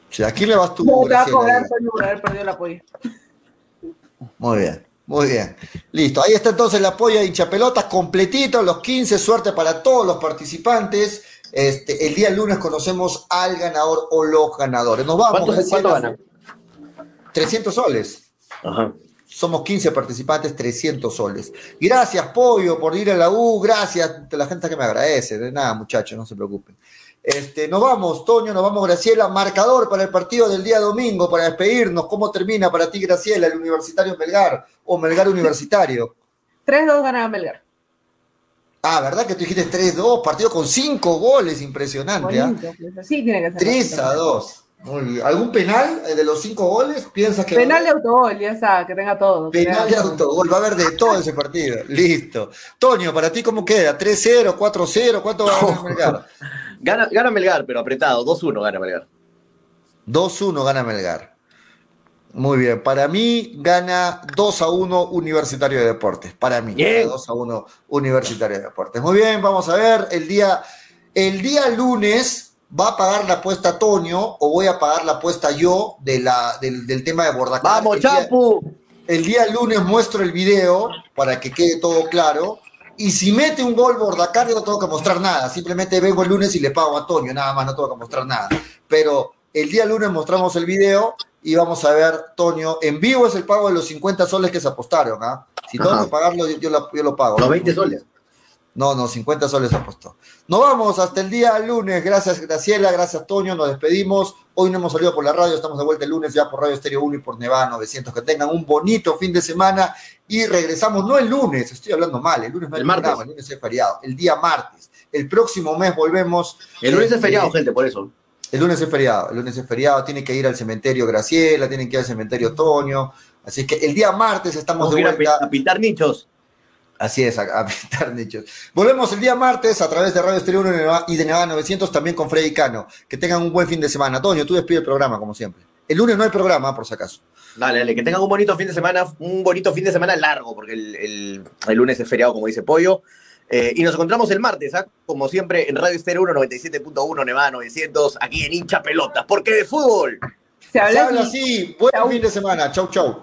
Sí, ¿A quién le vas tú, No te va a cobrar haber perdido el apoyo. Muy bien, muy bien. Listo. Ahí está entonces la polla de hinchapelotas completito, los 15. Suerte para todos los participantes. Este, el día lunes conocemos al ganador o los ganadores. Nos vamos. ¿Cuánto, Graciela. ¿Cuánto ganan? 300 soles. Ajá. Somos 15 participantes, 300 soles. Gracias, Pollo, por ir a la U. Gracias a la gente que me agradece. De nada, muchachos, no se preocupen. Este, nos vamos, Toño, nos vamos, Graciela. Marcador para el partido del día domingo, para despedirnos. ¿Cómo termina para ti, Graciela, el Universitario Melgar o Melgar Universitario? 3-2 gana Melgar. Ah, ¿verdad que tú dijiste 3-2? Partido con 5 goles, impresionante. ¿ah? Bonito, pues, así tiene que ser. 3 a 2. Muy bien. ¿Algún penal eh, de los 5 goles? ¿Piensas que.? Penal de autogol, ya está, que tenga todo. Penal de autogol, va a haber de todo ese partido. Listo. Toño, ¿para ti cómo queda? ¿3-0, 4-0? ¿Cuánto va a ganar Melgar? Gana, gana Melgar, pero apretado. 2-1 gana Melgar. 2-1 gana Melgar. Muy bien. Para mí gana 2-1 Universitario de Deportes. Para mí. Bien. 2-1 Universitario de Deportes. Muy bien, vamos a ver. El día, el día lunes va a pagar la apuesta Toño o voy a pagar la apuesta yo de la, del, del tema de Bordacar. ¡Vamos, El día- Chapu! El día lunes muestro el video para que quede todo claro. Y si mete un gol Bordacar, yo no tengo que mostrar nada. Simplemente vengo el lunes y le pago a Toño, nada más, no tengo que mostrar nada. Pero el día lunes mostramos el video y vamos a ver, Toño, en vivo es el pago de los 50 soles que se apostaron. ¿ah? Si tengo Ajá. que pagarlo, yo, yo lo, yo lo pago. Los 20 soles. No, no, 50 soles apostó. Nos vamos hasta el día lunes. Gracias, Graciela. Gracias, Toño. Nos despedimos. Hoy no hemos salido por la radio. Estamos de vuelta el lunes ya por Radio Estéreo 1 y por Nevada 900. Que tengan un bonito fin de semana y regresamos. No el lunes, estoy hablando mal. El lunes no El martes. programa, El lunes es feriado. El día martes. El próximo mes volvemos. El lunes es Este, feriado, gente, por eso. El lunes es feriado. El lunes es feriado. Tiene que ir al cementerio Graciela. Tienen que ir al cementerio Toño. Así que el día martes estamos Vamos de vuelta. a pintar nichos. Así es, a, a pintar nichos. Volvemos el día martes a través de Radio Estéreo 1 y de Neva- y de Nevada 900 también con Freddy Cano. Que tengan un buen fin de semana. Toño, tú despide el programa como siempre. El lunes no hay programa, por si acaso. Dale, dale, que tengan un bonito fin de semana, un bonito fin de semana largo, porque el, el- el lunes es feriado, como dice Pollo. Eh, y nos encontramos el martes, ¿ah? como siempre, en Radio Estéreo 1, 97.1, Nevada 900, aquí en Hincha Pelotas. ¿Por qué de fútbol? Se Se habla habla así. así. Buen Chau. fin de semana. Chau, chau.